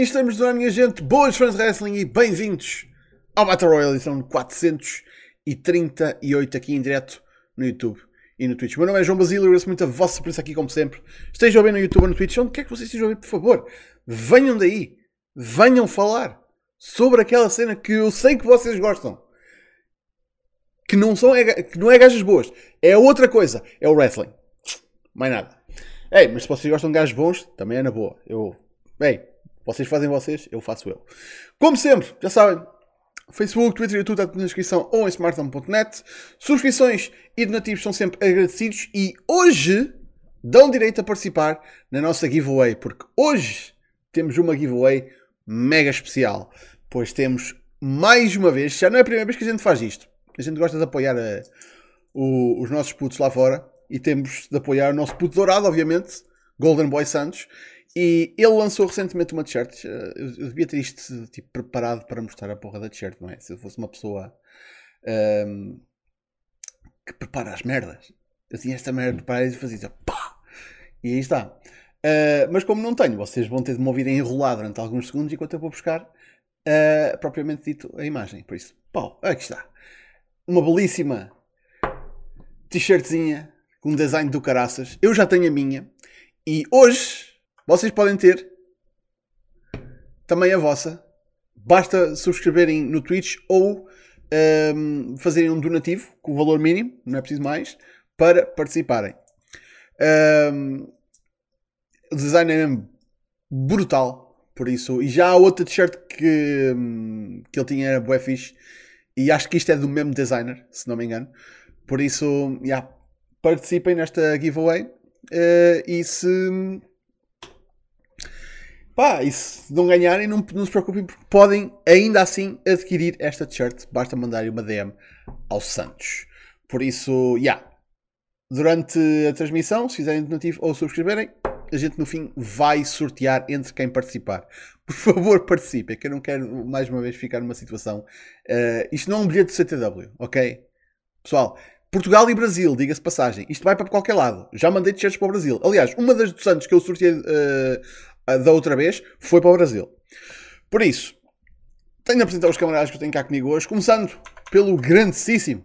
Estamos no ar, minha gente. Boas fãs de wrestling e bem-vindos ao Battle Royale edição 438 aqui em direto no YouTube e no Twitch. Meu nome é João Basílio e agradeço muito a vossa presença aqui, como sempre. Estejam ver no YouTube ou no Twitch, onde quer que vocês estejam ver, por favor. Venham daí. Venham falar sobre aquela cena que eu sei que vocês gostam. Que não, são, que não é gajas boas. É outra coisa. É o wrestling. Mais nada. Ei, mas se vocês gostam de gajos bons, também é na boa. Eu. Ei, vocês fazem vocês, eu faço eu. Como sempre, já sabem, Facebook, Twitter e YouTube na descrição ou em smartphone.net. Subscrições e donativos são sempre agradecidos e hoje dão direito a participar na nossa giveaway, porque hoje temos uma giveaway mega especial, pois temos mais uma vez, já não é a primeira vez que a gente faz isto, a gente gosta de apoiar a, eh, o, os nossos putos lá fora e temos de apoiar o nosso puto dourado, obviamente, Golden Boy Santos, e ele lançou recentemente uma t-shirt. Eh, eu, devia ter isto tipo, preparado para mostrar a porra da t-shirt, não é? Se eu fosse uma pessoa um, ehm, que prepara as merdas. Eu tinha esta merda preparada e fazia pá! E aí está. Uh, mas como não tenho, vocês vão ter de me ouvir enrolar durante alguns segundos enquanto eu vou buscar uh, propriamente dito a imagem. Por isso, pau, aqui está. Uma belíssima t-shirtzinha com um design do caraças. Eu já tenho a minha. E hoje vocês podem ter também a vossa. Basta subscreverem no Twitch ou um, fazerem um donativo com o valor mínimo, não é preciso mais, para participarem. Um, o design é mesmo brutal, por isso. E já há outra t-shirt que, hum, que ele tinha, era bué fixe, e acho que isto é do mesmo designer, se não me engano. Por isso, yeah, participem nesta giveaway. Uh, e se Pá, e se não ganharem, não, não se preocupem, porque podem ainda assim adquirir esta t-shirt. Basta mandarem uma DM ao Santos. Por isso, já. Yeah. Durante a transmissão, se fizerem donativo ou subscreverem, a gente no fim vai sortear entre quem participar. Por favor, participem, que eu não quero mais uma vez ficar numa situação. Uh, isto não é um bilhete de CTW, ok? Pessoal, Portugal e Brasil, diga-se passagem. Isto vai para qualquer lado. Já mandei t-shirts para o Brasil. Aliás, uma das do Santos que eu sorteei uh, da outra vez foi para o Brasil. Por isso, tenho de apresentar os camaradas que eu tenho cá comigo hoje, começando pelo grandíssimo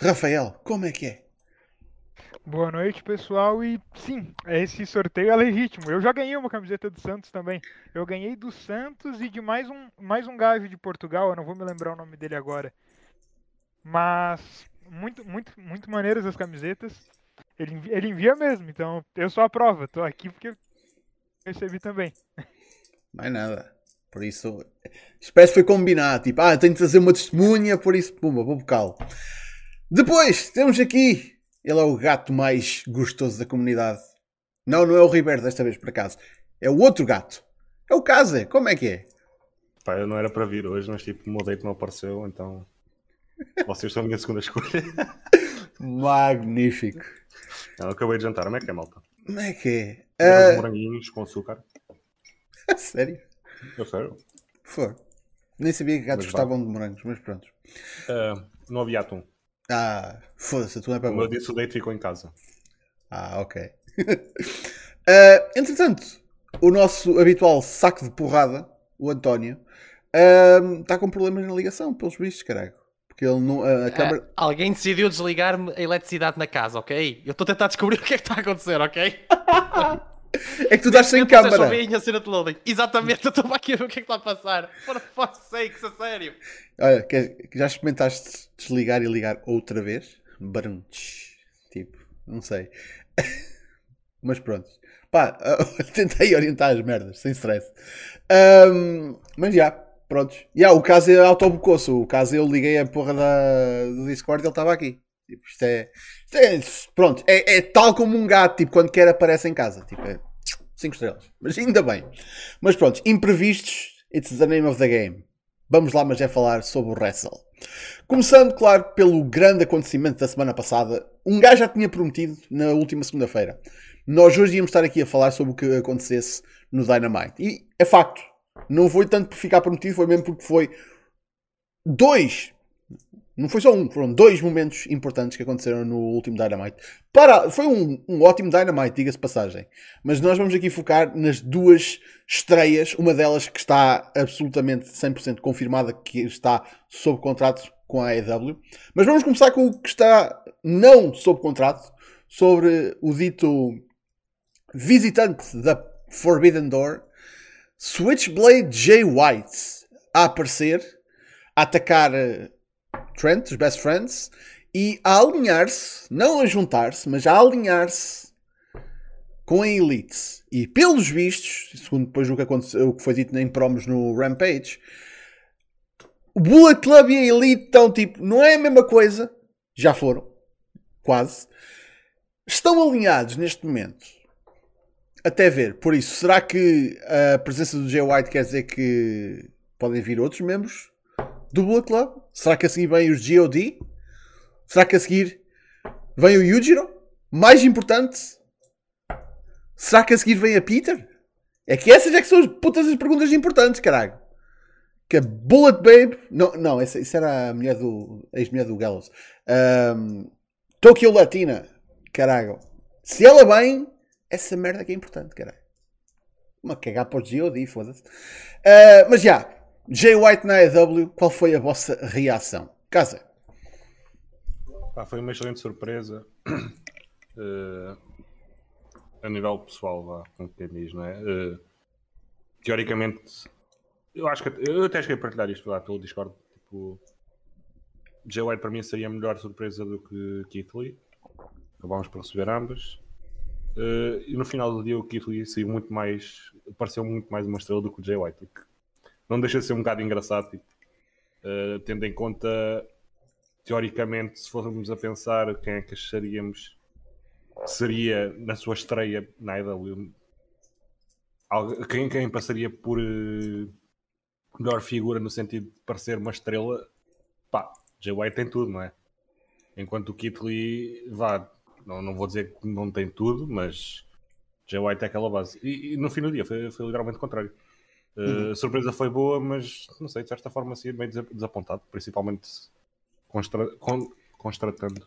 Rafael. Como é que é? Boa noite, pessoal. E sim, esse sorteio é legítimo. Eu já ganhei uma camiseta do Santos também. Eu ganhei do Santos e de mais um, mais um gajo de Portugal. Eu não vou me lembrar o nome dele agora. Mas muito, muito, muito maneiras as camisetas. Ele, ele envia mesmo, então eu sou a prova. Tô aqui porque Recebi também. Mais nada. Por isso, espécie foi combinado. Tipo, ah, tenho de trazer uma testemunha, por isso, pumba, vou bocá-lo. Depois, temos aqui. Ele é o gato mais gostoso da comunidade. Não, não é o Ribeiro desta vez, por acaso. É o outro gato. É o Kaze. Como é que é? Pá, eu não era para vir hoje, mas tipo, o meu date não apareceu, então. Vocês são a minha segunda escolha. Magnífico. Não, acabei de jantar. Como é que é, malta? Como é que é? Uh... moranguinhos com açúcar. sério? Eu sério. For. Nem sabia que gatos mas gostavam de morangos, mas pronto. Uh, não havia atum. Ah, foda-se, tu não é para Como eu disse, o date ficou em casa. Ah, ok. uh, entretanto, o nosso habitual saco de porrada, o António, uh, está com problemas na ligação, pelos bichos, caralho. Porque ele não. A câmera... Uh, alguém decidiu desligar-me a eletricidade na casa, ok? Eu estou a tentar descobrir o que é que está a acontecer, ok? é que tu estás sem câmera. Só a cena de loading. Exatamente, eu estou aqui a ver o que é que está a passar. For fuck's sake, a sério. Olha, já experimentaste desligar e ligar outra vez? Barunch. Tipo, não sei. Mas pronto. Pá, tentei orientar as merdas, sem stress. Um, mas já, Prontos. E yeah, o caso é autobocoço. O caso eu liguei a porra da, do Discord e ele estava aqui. Tipo, isto é, isto é pronto, é, é, tal como um gato, tipo, quando quer aparece em casa. Tipo, é 5 estrelas. Mas ainda bem. Mas pronto, imprevistos, it's the name of the game. Vamos lá, mas é falar sobre o Wrestle. Começando, claro, pelo grande acontecimento da semana passada. Um gajo já tinha prometido na última segunda-feira. Nós hoje íamos estar aqui a falar sobre o que acontecesse no Dynamite. E é facto. Não foi tanto por ficar prometido, foi mesmo porque foi dois, Não foi só um, foram dois momentos importantes que aconteceram no último Dynamite. Para, foi um, um ótimo Dynamite, diga-se passagem. Mas nós vamos aqui focar nas duas estreias, uma delas que está absolutamente 100% confirmada que está sob contrato com a AEW. Mas vamos começar com o que está não sob contrato, sobre o dito visitante da Forbidden Door, Switchblade Jay White, a aparecer, a atacar eh, Trent, os Best Friends, e a alinhar-se, não a juntar-se, mas a alinhar-se com a Elite. E pelos vistos, segundo depois o que, aconteceu, o que foi dito em promos no Rampage, o Bullet Club e a Elite estão tipo, não é a mesma coisa, já foram, quase. Estão alinhados neste momento. Até ver. Por isso, será que a presença do Jay White quer dizer que podem vir outros membros do Bullet Club? Será que a seguir vem os GOD? Será que a seguir vem o Yujiro? Mais importante, será que a seguir vem a Peter? É que essas é que são as putas as perguntas importantes, caralho. Que a Bullet Babe. Não, não essa, isso era a mulher do. ex-mulher do Gallows. Um, Tokyo Latina. Caralho. Se ela vem, essa merda que é importante, caralho. Uma cagar para o GOD, foda-se. Uh, mas já. Jay White na AEW, qual foi a vossa reação? Casa. Pá, foi uma excelente surpresa. Uh, a nível pessoal, lá, como quem diz, não é? Uh, teoricamente, eu acho que eu até cheguei a partilhar isto lá pelo Discord. Tipo, Jay White para mim seria a melhor surpresa do que Keith Lee. Acabámos por receber ambas. Uh, e no final do dia o Keith Lee saiu muito mais. pareceu muito mais uma estrela do que o Jay White. Que não deixa de ser um bocado engraçado, tipo, uh, tendo em conta, teoricamente, se fôssemos a pensar quem é que acharíamos que seria na sua estreia na AEW, quem, quem passaria por uh, melhor figura no sentido de parecer uma estrela, pá, Jay White tem tudo, não é? Enquanto o Kit Lee, vá, não, não vou dizer que não tem tudo, mas Jay White é aquela base. E, e no fim do dia foi, foi literalmente o contrário. Uh, a surpresa foi boa, mas não sei, de certa forma assim, meio desapontado, principalmente constra con constratando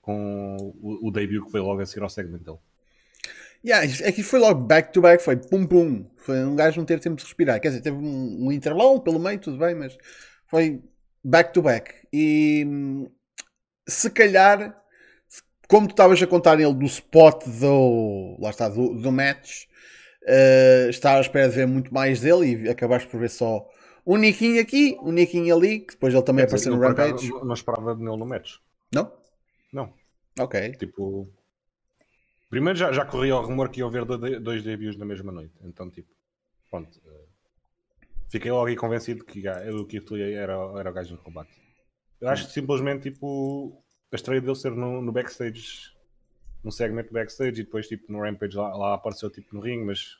com o, o, debut que foi logo a seguir ao segmento dele. Yeah, é que foi logo back to back, foi pum pum. Foi um gajo não ter tempo de respirar. Quer dizer, teve um, um intervalo pelo meio, tudo bem, mas foi back to back. E se calhar, como tu estavas a contar ele do spot do, lá está, do, do match, uh, estava à espera de ver muito mais dele e acabaste por ver só um Niquinho aqui, um Niquinho ali, que depois ele também Quer apareceu no Rampage. Não, não esperava nele no match. Não? Não. Ok. Tipo, primeiro já, já corria o rumor que ia haver dois debuts na mesma noite, então tipo, pronto. Uh, fiquei logo aí convencido que o Keith Lee era, era o gajo no combate. Eu acho que simplesmente tipo a estreia dele ser no, no backstage num segmento backstage e depois tipo no Rampage lá, lá apareceu tipo no ring, mas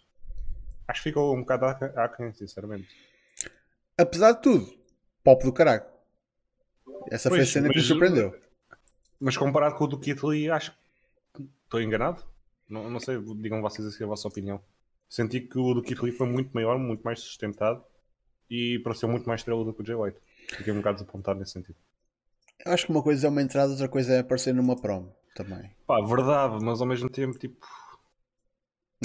acho que ficou um bocado aquém, sinceramente. Apesar de tudo, pop do caralho. Essa pois, foi a cena mas, que me surpreendeu. Mas comparado com o do Kit Lee, acho que estou enganado. Não, não sei, digam vocês assim a vossa opinião. Senti que o do Kit Lee foi muito maior, muito mais sustentado e pareceu muito mais estrela do que o Jay White. Fiquei um bocado desapontado nesse sentido. Acho que uma coisa é uma entrada, outra coisa é aparecer numa promo também. Pá, verdade, mas ao mesmo tempo, tipo.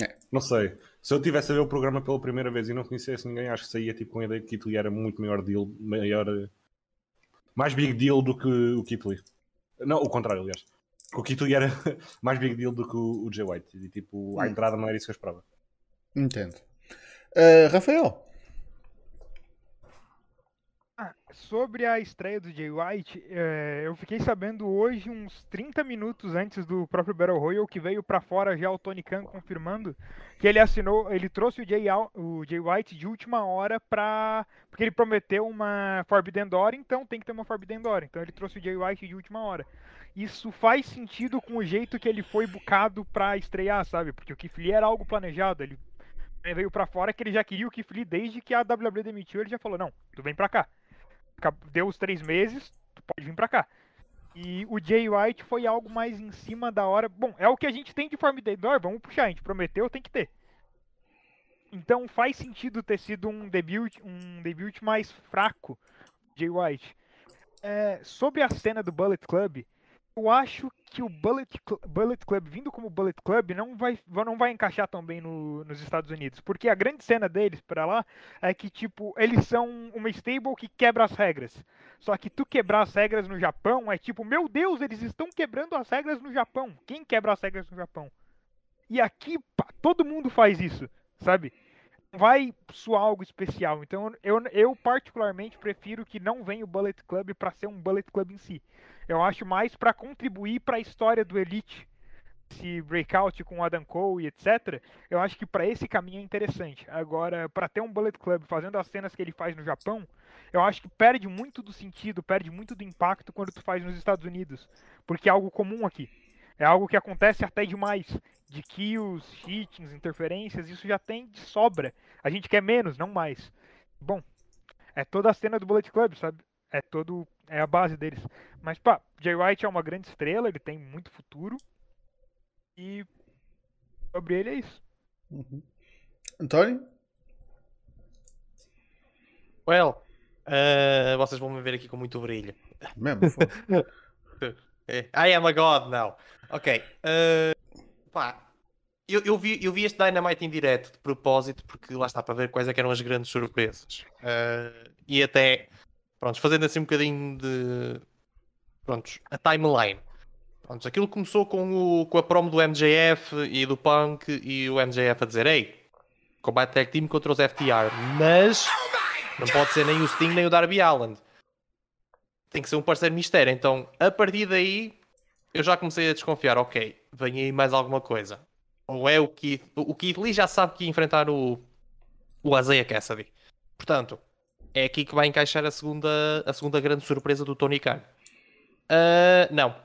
É. Não sei. Se eu tivesse a ver o programa pela primeira vez e não conhecesse ninguém, acho que saía tipo, com a ideia que o Kit era muito maior deal, maior. Mais big deal do que o Kit Não, o contrário, aliás. O Kit era mais big deal do que o, o Jay White. E tipo, a hum. entrada não era isso que eu esperava. Entendo. Uh, Rafael, sobre a estreia do Jay White, é, eu fiquei sabendo hoje, uns 30 minutos antes do próprio Battle Royale, que veio para fora já o Tony Khan confirmando que ele assinou, ele trouxe o Jay, o Jay White de última hora para porque ele prometeu uma Forbidden Door, então tem que ter uma Forbidden Door. Então ele trouxe o Jay White de última hora. Isso faz sentido com o jeito que ele foi bucado para estrear, sabe? Porque o Lee era algo planejado, ele veio para fora que ele já queria o Lee desde que a WWE demitiu, ele já falou: "Não, tu vem para cá" deu os três meses, tu pode vir pra cá. E o Jay White foi algo mais em cima da hora. Bom, é o que a gente tem de Forbidden Door, vamos puxar, a gente prometeu, tem que ter. Então faz sentido ter sido um debut, um debut mais fraco, Jay White. é, sobre a cena do Bullet Club, eu acho que o Bullet, Bullet Club, vindo como Bullet Club, não vai, não vai encaixar tão bem no- nos Estados Unidos. Porque a grande cena deles pra lá é que, tipo, eles são uma stable que quebra as regras. Só que tu quebrar as regras no Japão é tipo, meu Deus, eles estão quebrando as regras no Japão. Quem quebra as regras no Japão? E aqui, pá, todo mundo faz isso, sabe? Vai soar algo especial. Então, eu, eu particularmente prefiro que não venha o Bullet Club pra ser um Bullet Club em si. Eu acho mais pra contribuir pra história do Elite, esse breakout com o Adam Cole e etc. Eu acho que pra esse caminho é interessante. Agora, pra ter um Bullet Club fazendo as cenas que ele faz no Japão, eu acho que perde muito do sentido, perde muito do impacto quando tu faz nos Estados Unidos, porque é algo comum aqui. É algo que acontece até demais. De kills, cheatings, interferências, isso já tem de sobra. A gente quer menos, não mais. Bom, é toda a cena do Bullet Club, sabe? É todo. É a base deles. Mas, pá, Jay White é uma grande estrela, ele tem muito futuro. E sobre ele é isso. António? Well, eh, vocês vão me ver aqui com muito brilho. Mesmo, I am a god now. Ok. eh, pá, eu, eu vi, eu vi este Dynamite em direto de propósito, porque lá está para ver quais é eram as grandes surpresas. Eh, e até, pronto, fazendo assim um bocadinho de. Prontos, a timeline. Prontos, aquilo começou com, o, com a promo do MJF e do Punk e o MJF a dizer: Ei, combate tag team contra os FTR, mas não pode ser nem o Sting nem o Darby Allen tem que ser um parceiro mistério. Então, a partir daí, eu já comecei a desconfiar. Ok, vem aí mais alguma coisa. Ou é o Keith... O Keith Lee já sabe que ia enfrentar o... O Isaiah Cassidy. Portanto, é aqui que vai encaixar a segunda, a segunda grande surpresa do Tony Khan. Ah, não.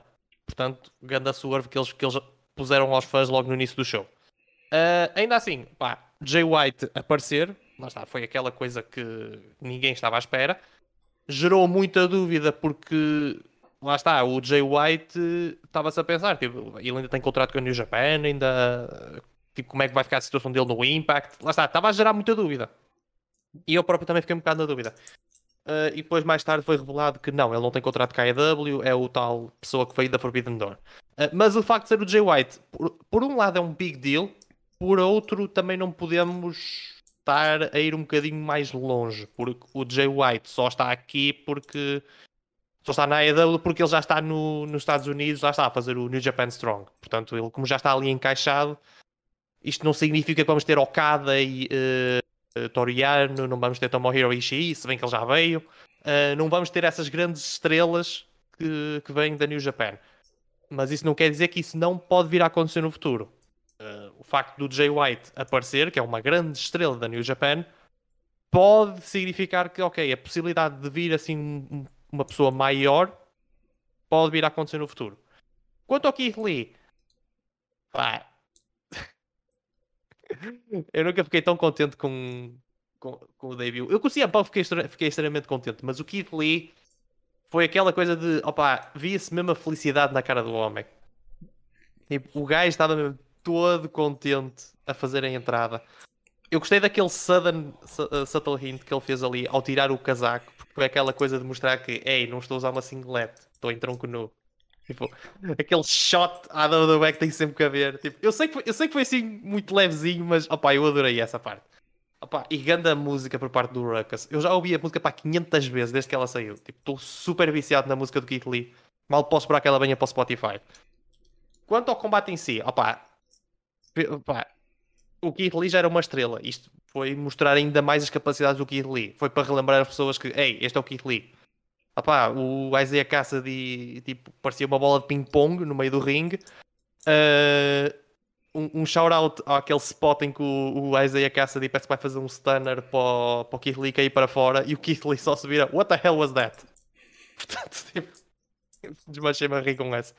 Portanto, ganda swerve que eles, que eles puseram aos fãs logo no início do show. Ah, ainda assim, pá, Jay White aparecer, lá está, foi aquela coisa que ninguém estava à espera gerou muita dúvida porque lá está, o Jay White estava-se a pensar, tipo, ele ainda tem contrato com a New Japan, ainda tipo, como é que vai ficar a situação dele no Impact, lá está, estava a gerar muita dúvida. E eu próprio também fiquei um bocado na dúvida. Uh, e depois mais tarde foi revelado que não, ele não tem contrato com a AEW, é o tal pessoa que veio da Forbidden Door. Uh, mas o facto de ser o Jay White, por, por um lado é um big deal, por outro também não podemos estar a ir um bocadinho mais longe, porque o Jay White só está aqui porque só está na AEW porque ele já está no, nos Estados Unidos, já está a fazer o New Japan Strong. Portanto, ele como já está ali encaixado, isto não significa que vamos ter Okada e uh, Toriano, não vamos ter Tomohiro Ishii, se bem que ele já veio, uh, não vamos ter essas grandes estrelas que, que vêm da New Japan. Mas isso não quer dizer que isso não pode vir a acontecer no futuro. O facto do Jay White aparecer, que é uma grande estrela da New Japan, pode significar que, ok, a possibilidade de vir assim um- uma pessoa maior pode vir a acontecer no futuro. Quanto ao Keith Lee, pá, eu nunca fiquei tão contente com, com, com o debut. Eu com o CM Punk fiquei, fiquei extremamente contente, mas o Keith Lee foi aquela coisa de, opá, via-se mesmo a felicidade na cara do homem. Tipo, o gajo estava mesmo todo contente a fazer a entrada. Eu gostei daquele sudden, su- uh, subtle hint que ele fez ali ao tirar o casaco, porque foi aquela coisa de mostrar que, ei, não estou a usar uma singlet, estou em tronco nu. Tipo, aquele shot à WWE que tem sempre que haver. Tipo, eu, sei que foi, eu sei que foi assim muito levezinho, mas opá, eu adorei essa parte. Opá, e grande música por parte do Ruckus. Eu já ouvi a música para 500 vezes desde que ela saiu. Tipo, estou super viciado na música do Keith Lee. Mal posso esperar que ela venha para o Spotify. Quanto ao combate em si, Pe- pá, o Keith Lee já era uma estrela. Isto foi mostrar ainda mais as capacidades do Keith Lee. Foi para relembrar as pessoas que, ei, este é o Keith Lee. Opá, o Isaiah Cassidy tipo, parecia uma bola de ping-pong no meio do ringue. Ah, um, um shout-out àquele spot em que o, o Isaiah Cassidy parece que vai fazer um stunner para o, para o Keith Lee cair para fora e o Keith Lee só se vira What the hell was that? Portanto, tipo, desmanchei-me a rir com essa.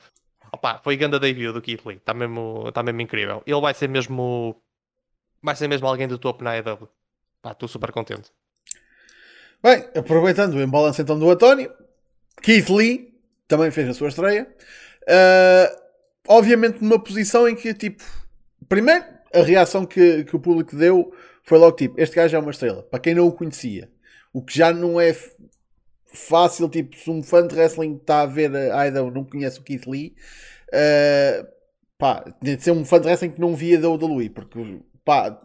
Opa, foi grande debut do Keith Lee, está mesmo, tá mesmo incrível. Ele vai ser mesmo. Vai ser mesmo alguém do topo na. Pá, estou super contente. Bem, aproveitando o embalance então do António, Keith Lee também fez a sua estreia. Ah, obviamente numa posição em que, tipo, primeiro, a reação que, que o público deu foi logo tipo, este gajo é uma estrela, para quem não o conhecia. O que já não é fácil, tipo, se um fã de wrestling está a ver a IW não conhece o Keith Lee, uh, pá, tinha de ser um fã de wrestling que não via da WWE, porque, pá,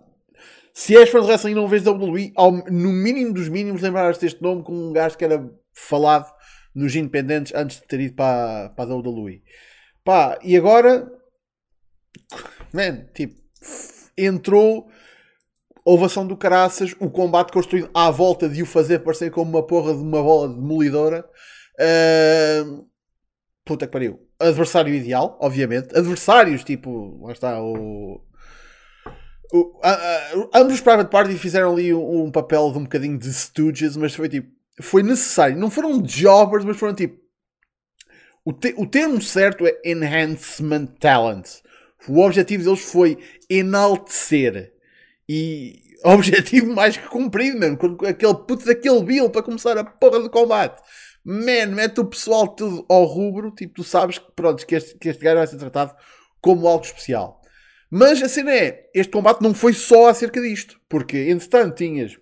se és fã de wrestling e não vês WWE, ao, no mínimo dos mínimos lembrares deste nome com um gajo que era falado nos independentes antes de ter ido para, para a WWE. Pá, e agora, man, tipo, entrou ovação do caraças, o combate construído à volta de o fazer parecer como uma porra de uma bola demolidora. Uh, puta que pariu. Adversário ideal, obviamente. Adversários, tipo, lá está o. o a, a, ambos os Private Party fizeram ali um, um, papel de um bocadinho de Stooges, mas foi tipo. Foi necessário. Não foram jobbers, mas foram tipo. O, te, o termo certo é Enhancement Talent. O objetivo deles foi enaltecer e objetivo mais que cumprido, mano. Aquele puto daquele Bill para começar a porra do combate. Man, mete o pessoal tudo ao rubro. Tipo, tu sabes que, pronto, que, este, que este gajo vai ser tratado como algo especial. Mas a cena é, este combate não foi só acerca disto. Porque, entretanto, tinhas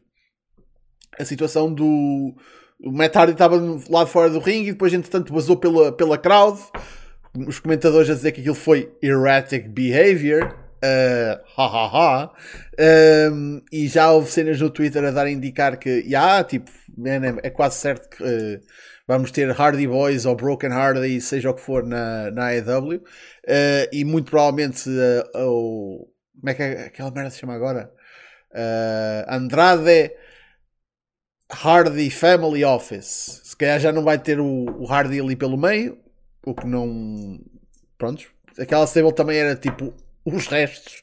a situação do... O Matt Hardy estava lá fora do ringue e depois, entretanto, vazou pela, pela crowd. Os comentadores a dizer que aquilo foi erratic behavior. Uh, ha ha ha. Um, e já houve cenas no Twitter a dar a indicar que, yeah, tipo, man, é, é quase certo que uh, vamos ter Hardy Boys ou Broken Hardy, seja o que for, na, na AEW. Uh, e muito provavelmente o. Como é que é, aquela merda se chama agora? Andrade Hardy Family Office. Se calhar já não vai ter o, o Hardy ali pelo meio, o que não. Prontos. Aquela stable também era tipo os restos.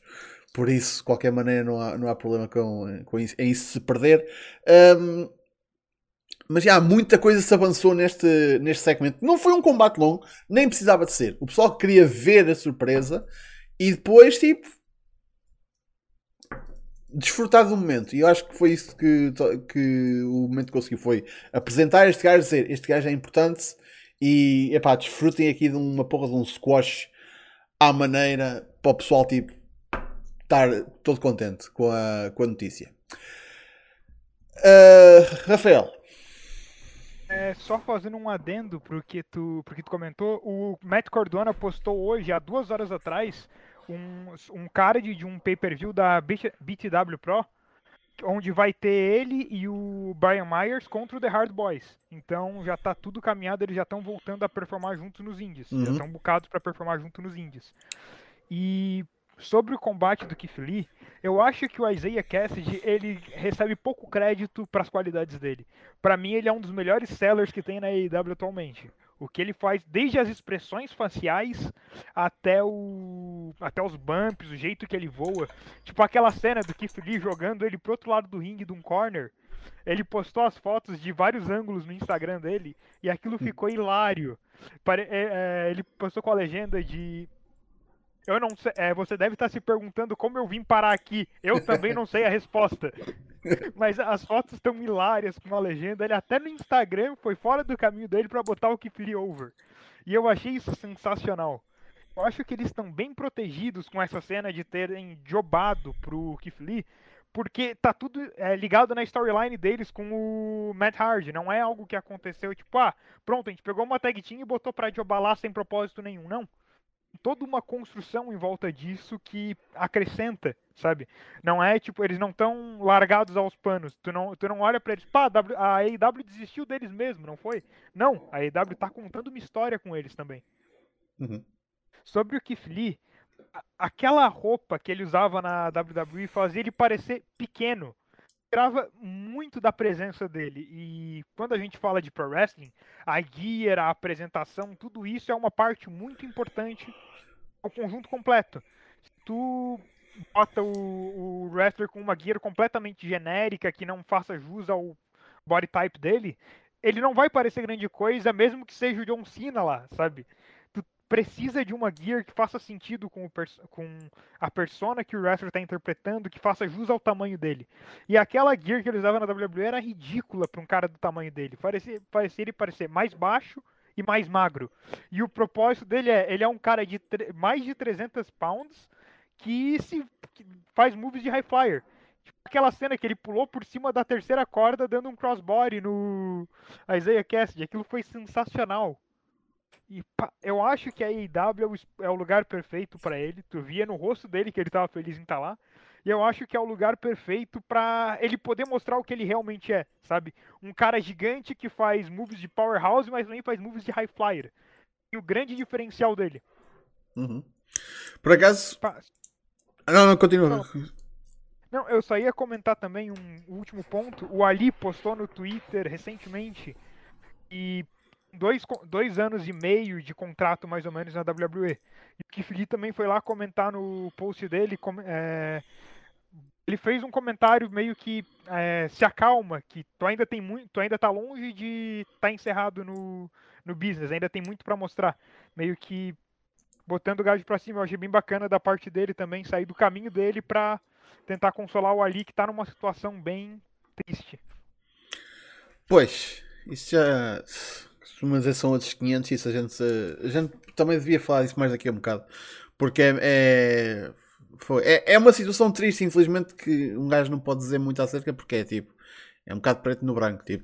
Por isso, de qualquer maneira, não há, não há problema com, com isso, em se perder. Um, mas já muita coisa se avançou neste, neste segmento. Não foi um combate longo, nem precisava de ser. O pessoal queria ver a surpresa e depois, tipo, desfrutar do momento. E eu acho que foi isso que, que o momento conseguiu. Foi apresentar este gajo, dizer este gajo é importante e epá, desfrutem aqui de uma porra de um squash à maneira para o pessoal tipo estar todo contente com a, com a notícia. Uh, Rafael. É, só fazendo um adendo porque tu, porque tu comentou, o Matt Cordona postou hoje, há duas horas atrás, um, um card de um pay-per-view da BTW Pro onde vai ter ele e o Brian Myers contra o The Hard Boys. Então já tá tudo caminhado, eles já estão voltando a performar junto nos indies. Uhum. Já estão bucados para performar junto nos indies. E sobre o combate do Keith Lee, eu acho que o Isaiah Cassidy ele recebe pouco crédito para as qualidades dele. Para mim, ele é um dos melhores sellers que tem na AEW atualmente. O que ele faz, desde as expressões faciais até o até os bumps, o jeito que ele voa. Tipo aquela cena do Keith Lee jogando ele pro outro lado do ringue de um corner. Ele postou as fotos de vários ângulos no Instagram dele e aquilo hum. ficou hilário. É, é, ele postou com a legenda de eu não sei. É, você deve estar se perguntando como eu vim parar aqui. Eu também não sei a resposta. Mas as fotos estão hilárias com a legenda. Ele até no Instagram foi fora do caminho dele para botar o Lee over. E eu achei isso sensacional. Eu acho que eles estão bem protegidos com essa cena de terem jobado pro Keith Lee, porque tá tudo é, ligado na storyline deles com o Matt Hardy. Não é algo que aconteceu tipo, ah, pronto, a gente pegou uma tag team e botou pra jobar lá sem propósito nenhum. Não toda uma construção em volta disso que acrescenta, sabe? Não é tipo, eles não estão largados aos panos. Tu não, tu não olha para eles, pá, a AEW desistiu deles mesmo, não foi? Não, a AEW tá contando uma história com eles também. Uhum. Sobre o Keith Lee, aquela roupa que ele usava na WWE fazia ele parecer pequeno tirava muito da presença dele. E quando a gente fala de pro wrestling, a gear, a apresentação, tudo isso é uma parte muito importante ao conjunto completo. Se tu bota o, o wrestler com uma gear completamente genérica, que não faça jus ao body type dele, ele não vai parecer grande coisa, mesmo que seja o John Cena lá, sabe? Precisa de uma gear que faça sentido com, com a persona que o wrestler está interpretando, que faça jus ao tamanho dele. E aquela gear que ele usava na WWE era ridícula para um cara do tamanho dele. Parecia, parecia ele parecer mais baixo e mais magro. E o propósito dele é, ele é um cara de mais de 300 pounds que se que faz moves de high flyer. Tipo, aquela cena que ele pulou por cima da terceira corda dando um crossbody no Isaiah Cassidy. Aquilo foi sensacional. E eu acho que a AEW é o, é o lugar perfeito pra ele. Tu via no rosto dele que ele tava feliz em estar lá. E eu acho que é o lugar perfeito pra ele poder mostrar o que ele realmente é, sabe? Um cara gigante que faz moves de powerhouse, mas também faz moves de high flyer. E o grande diferencial dele. Uhum. Por acaso. Não, não, continua. Não. Não, eu só ia comentar também um último ponto. O Ali postou no Twitter recentemente e dois, dois anos e meio de contrato mais ou menos na WWE. E o Keith Lee também foi lá comentar no post dele. é, ele fez um comentário meio que é, se acalma, que tu ainda tem muito, tu ainda tá longe de estar encerrado no, no business, ainda tem muito pra mostrar. Meio que botando o gado pra cima, eu achei bem bacana da parte dele também sair do caminho dele pra tentar consolar o Ali que tá numa situação bem triste. Pois, isso já. Costuma dizer são outros 500. Isso a gente, a gente também devia falar disso mais daqui a um bocado. Porque é. É, foi, é, é uma situação triste, infelizmente, que um gajo não pode dizer muito acerca. Porque é tipo. É um bocado preto no branco. Tipo,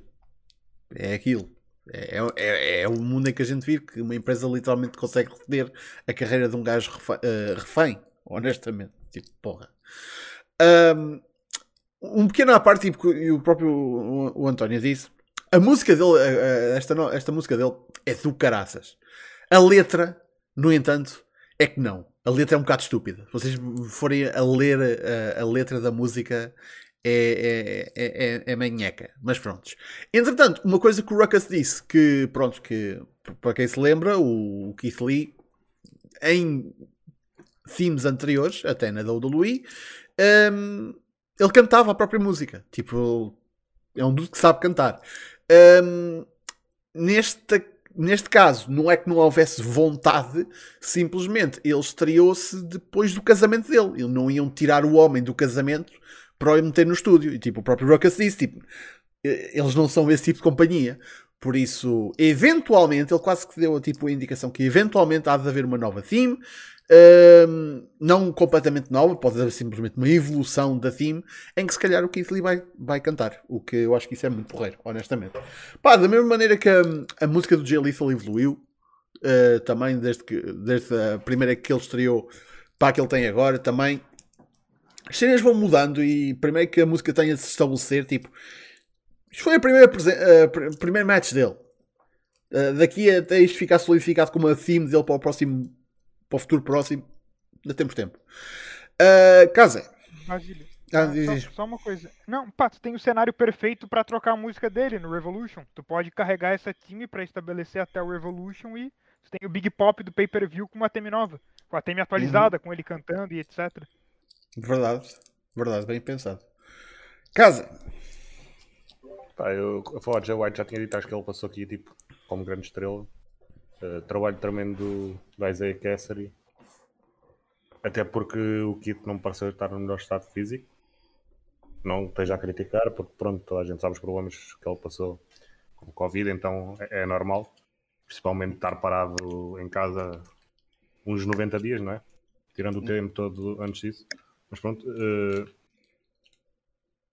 é aquilo. É, é, é o mundo em que a gente vive. Que uma empresa literalmente consegue reter a carreira de um gajo refa- eh, refém. Honestamente. Tipo, porra. Ahm, um pequeno à parte, tipo, e o próprio o, o António disse, a música dele, eh, eh, esta, esta música dele é do caraças. A letra, no entanto, é que não. A letra é um bocado estúpida. Se vocês forem a ler a, a letra da música, é, é, é, é, é manheca. Mas pronto. Entretanto, uma coisa que o Ruckus disse, que pronto, que para quem se lembra, o Keith Lee, em themes anteriores, até na WWE, hum, ele cantava a própria música. Tipo, é um dude que sabe cantar. Neste, neste caso, não é que não houvesse vontade, simplesmente ele estreou-se depois do casamento dele. Eles não iam tirar o homem do casamento para o meter no estúdio. E tipo, o próprio Ruckus disse, tipo, eh, eles não são esse tipo de companhia. Por isso, eventualmente, ele quase que deu tipo, a indicação que eventualmente há de haver uma nova theme. Não completamente nova, pode haver simplesmente uma evolução da theme em que se calhar o Keith Lee vai, vai cantar. O que eu acho que isso é muito porreiro, honestamente. Pá, da mesma maneira que a, a música do Jay Lethal evoluiu, uh, também desde, que, desde a primeira que ele estreou para a que ele tem agora, também as cenas vão mudando e primeiro que a música tenha de se estabelecer, tipo, isto foi primeira presen- uh, pr- primeiro match dele. Uh, daqui até isto ficar solidificado como a theme dele para o próximo, para o futuro próximo, ainda temos tempo. Uh, Casa, Basílio. Ah, Ah, diz, só, só uma coisa. Não, pá, tu tem o cenário perfeito pra trocar a música dele no Revolution. Tu pode carregar essa time pra estabelecer até o Revolution e tu tem o Big Pop do pay-per-view com uma theme nova. Com a theme atualizada, Uhum. com ele cantando e etc. verdade, verdade, bem pensado. Casa, Pá, eu a falar de Jay White já tinha dito, acho que ele passou aqui tipo como grande estrela. Uh, trabalho tremendo do, Isaiah Cassidy. Até porque o Kit não pareceu estar no melhor estado físico. Não esteja a criticar, porque pronto, toda a gente sabe os problemas que ele passou com o Covid, então é, é normal. Principalmente estar parado em casa uns 90 dias, não é? Tirando o tempo todo antes disso. Mas pronto, uh,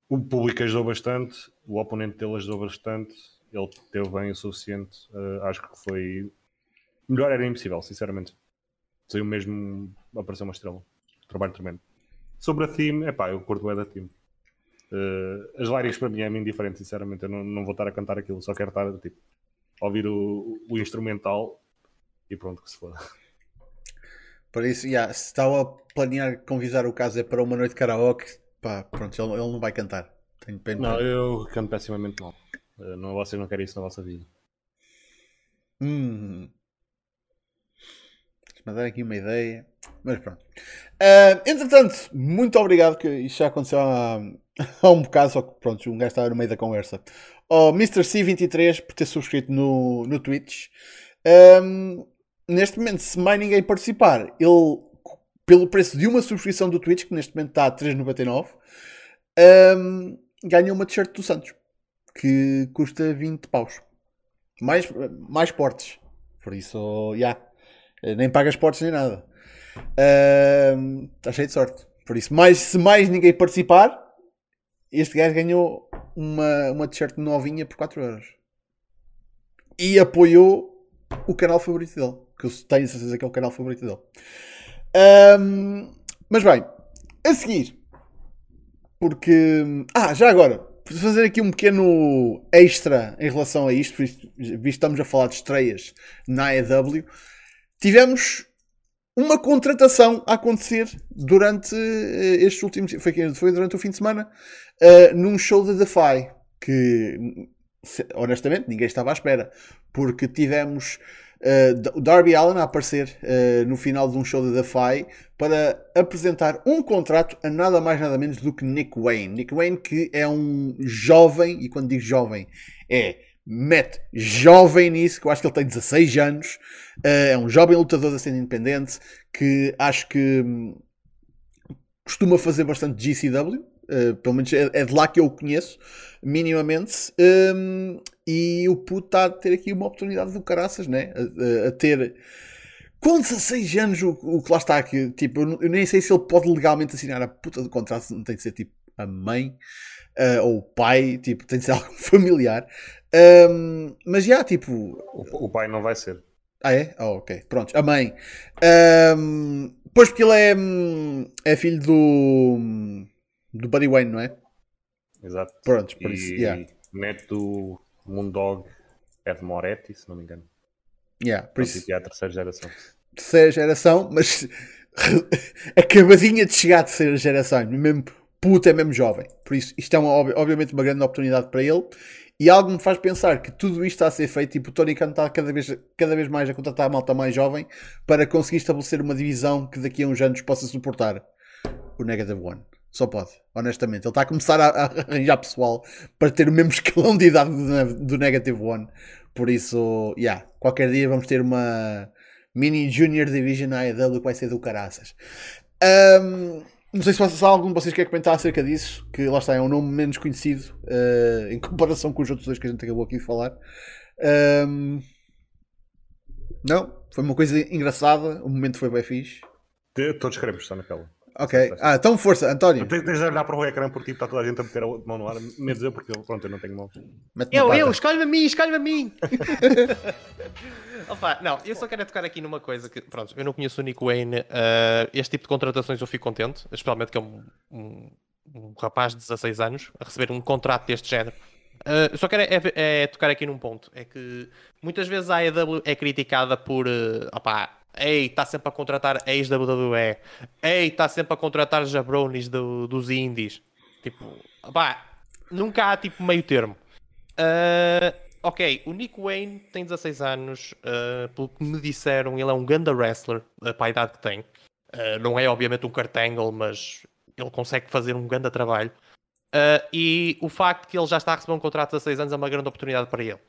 o público ajudou bastante, o oponente dele ajudou bastante, ele teve bem o suficiente. uh, acho que foi. Melhor era impossível, sinceramente. Saiu mesmo. Apareceu uma estrela. Trabalho tremendo. Sobre a theme, é pá, eu curto bem da theme. Uh, as lyrics para mim é indiferente, sinceramente. Eu não, não vou estar a cantar aquilo, só quero estar tipo, a ouvir o, o instrumental e pronto, que se foda. por isso, yeah, se estava a planear convidar o Casa para uma noite de karaoke, pá, pronto, ele, ele não vai cantar. Tenho pena. Não, eu canto pessimamente mal. Uh, não, vocês não querem isso na vossa vida. Hum. Deixa-me dar aqui uma ideia. Mas pronto. Ah, entretanto, muito obrigado, que isto já aconteceu há, há um bocado, só que pronto, um gajo estava no meio da conversa. Ao Mr. C23 por ter subscrito no, no Twitch. Ahm, neste momento, se mais ninguém participar, ele, pelo preço de uma subscrição do Twitch, que neste momento está a 3,99, ahm, ganha uma t-shirt do Santos, que custa 20 paus. Mais, mais portes. Por isso, já. Nem pagas portes nem nada. Está cheio de sorte. Por isso, mais, se mais ninguém participar, este gajo ganhou uma, uma t-shirt novinha por 4 euros. E apoiou o canal favorito dele. Que eu tenho certeza que é o canal favorito dele. Ahm, mas bem, a seguir. Porque. Ah, já agora. Fazer aqui um pequeno extra em relação a isto, visto que estamos a falar de estreias na AEW. Tivemos uma contratação a acontecer durante eh, estes últimos. Foi, foi durante o fim de semana, eh, num show da Defy. Que honestamente ninguém estava à espera. Porque tivemos o Darby Allen a aparecer eh, no final de um show da Defy para apresentar um contrato a nada mais nada menos do que Nick Wayne. Nick Wayne que é um jovem, e quando digo jovem é mete jovem nisso, que eu acho que ele tem 16 anos, eh, é um jovem lutador da cena independente que acho que hum, costuma fazer bastante GCW, eh, pelo menos é, é de lá que eu o conheço, minimamente, hum, e o puto está a ter aqui uma oportunidade do caraças, né? A, a- ter. Com 16 anos, o, o que lá está aqui, tipo, eu, eu nem sei se ele pode legalmente assinar a puta do contrato, não tem de ser tipo a mãe eh, ou o pai, tipo, tem de ser algo familiar. Hum, mas já, tipo, O, o pai não vai ser. ah, é? Oh, ok. Pronto. A mãe. Ahm, pois porque ele é, hum, é filho do. do Buddy Wayne, não é? Exato. Pronto, por e isso. Yeah. neto do Moondog Ed Moretti, se não me engano. Yeah, por isso. é a terceira geração. Terceira geração, mas acabadinha de chegar à terceira geração. Mesmo puto, é mesmo jovem. Por isso, isto é uma, ob- obviamente uma grande oportunidade para ele. E algo me faz pensar que tudo isto está a ser feito. Tipo, o Tony Khan está cada vez, cada vez mais a contratar a malta mais jovem para conseguir estabelecer uma divisão que daqui a uns anos possa suportar o Negative One. Só pode, honestamente. Ele está a começar a, a arranjar pessoal para ter o mesmo escalão de idade do, do Negative One. Por isso, yeah, qualquer dia vamos ter uma Mini Junior Division AEW que vai ser do caraças. Ahm, não sei se vocês- se algum de vocês quer comentar acerca disso, que lá está, é um nome menos conhecido eh, em comparação com os outros dois que a gente acabou aqui de falar. Ahm, não, foi uma coisa engraçada, o momento foi bem fixe. Todos queremos estar naquela. Ok, ah, então força, António. Tens tens de olhar para o ecrã porque tipo, está toda a gente a meter a mão no ar. Menos eu, porque pronto, eu não tenho na Eu, eu, escolhe-me a mim, escolhe-me a mim! Opa, não, eu só quero é tocar aqui numa coisa que, pronto, eu não conheço o Nick Wayne, ah, este tipo de contratações eu fico contente, especialmente que é um, um, um rapaz de 16 anos a receber um contrato deste género. Eu só quero é, é- é tocar aqui num ponto, é que muitas vezes a AEW é criticada por, ah, opá, ei, está sempre a contratar ex-WWE, ei, está sempre a contratar jabronis do- dos indies, tipo, opá, nunca há tipo meio termo. Ah, ok, o Nick Wayne tem 16 anos, ah, pelo que me disseram, ele é um ganda wrestler, ah, para a idade que tem. Ah, não é obviamente um cartangle, mas ele consegue fazer um ganda trabalho. Ah, e o facto de que ele já está a receber um contrato de 16 anos é uma grande oportunidade para ele.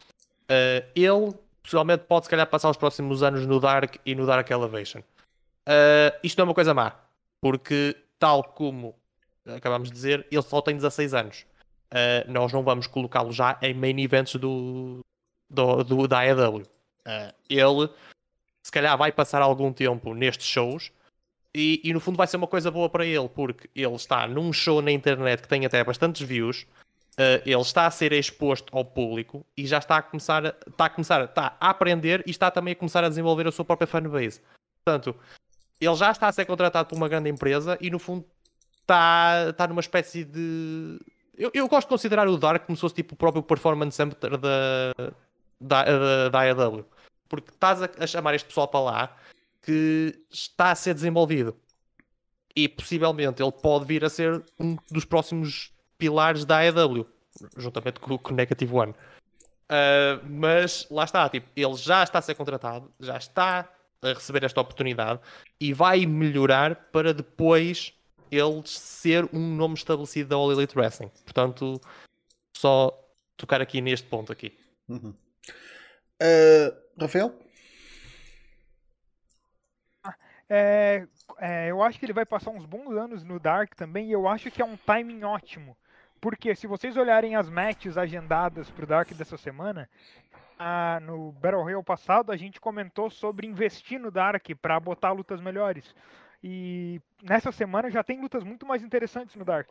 Ah, ele, possivelmente, pode se calhar passar os próximos anos no Dark e no Dark Elevation. Ah, isto não é uma coisa má, porque, tal como acabamos de dizer, ele só tem 16 anos. Uh, nós não vamos colocá-lo já em main events do, do, do- da AEW. Uh, ele, se calhar, vai passar algum tempo nestes shows e, e, no fundo vai ser uma coisa boa para ele, porque ele está num show na internet que tem até bastantes views, uh, ele está a ser exposto ao público e já está a começar, a- está a começar, está a aprender e está também a começar a desenvolver a sua própria fanbase. Portanto, ele já está a ser contratado por uma grande empresa e no fundo está, está numa espécie de. Eu, eu gosto de considerar o Dark como se fosse tipo o próprio performance center da, da, da, da AEW. Porque estás a, a chamar este pessoal para lá que está a ser desenvolvido. E possivelmente ele pode vir a ser um dos próximos pilares da AEW, juntamente com, o Negative One. Uh, mas lá está, tipo, ele já está a ser contratado, já está a receber esta oportunidade e vai melhorar para depois ele ser um nome estabelecido da All Elite Wrestling. Portanto, só tocar aqui neste ponto aqui. Uhum. Uh, Rafael? É, é, eu acho que ele vai passar uns bons anos no Dark também, e eu acho que é um timing ótimo. Porque se vocês olharem as matches agendadas pro Dark dessa semana, ah, no Battle Royale passado a gente comentou sobre investir no Dark para botar lutas melhores. E nessa semana já tem lutas muito mais interessantes no Dark.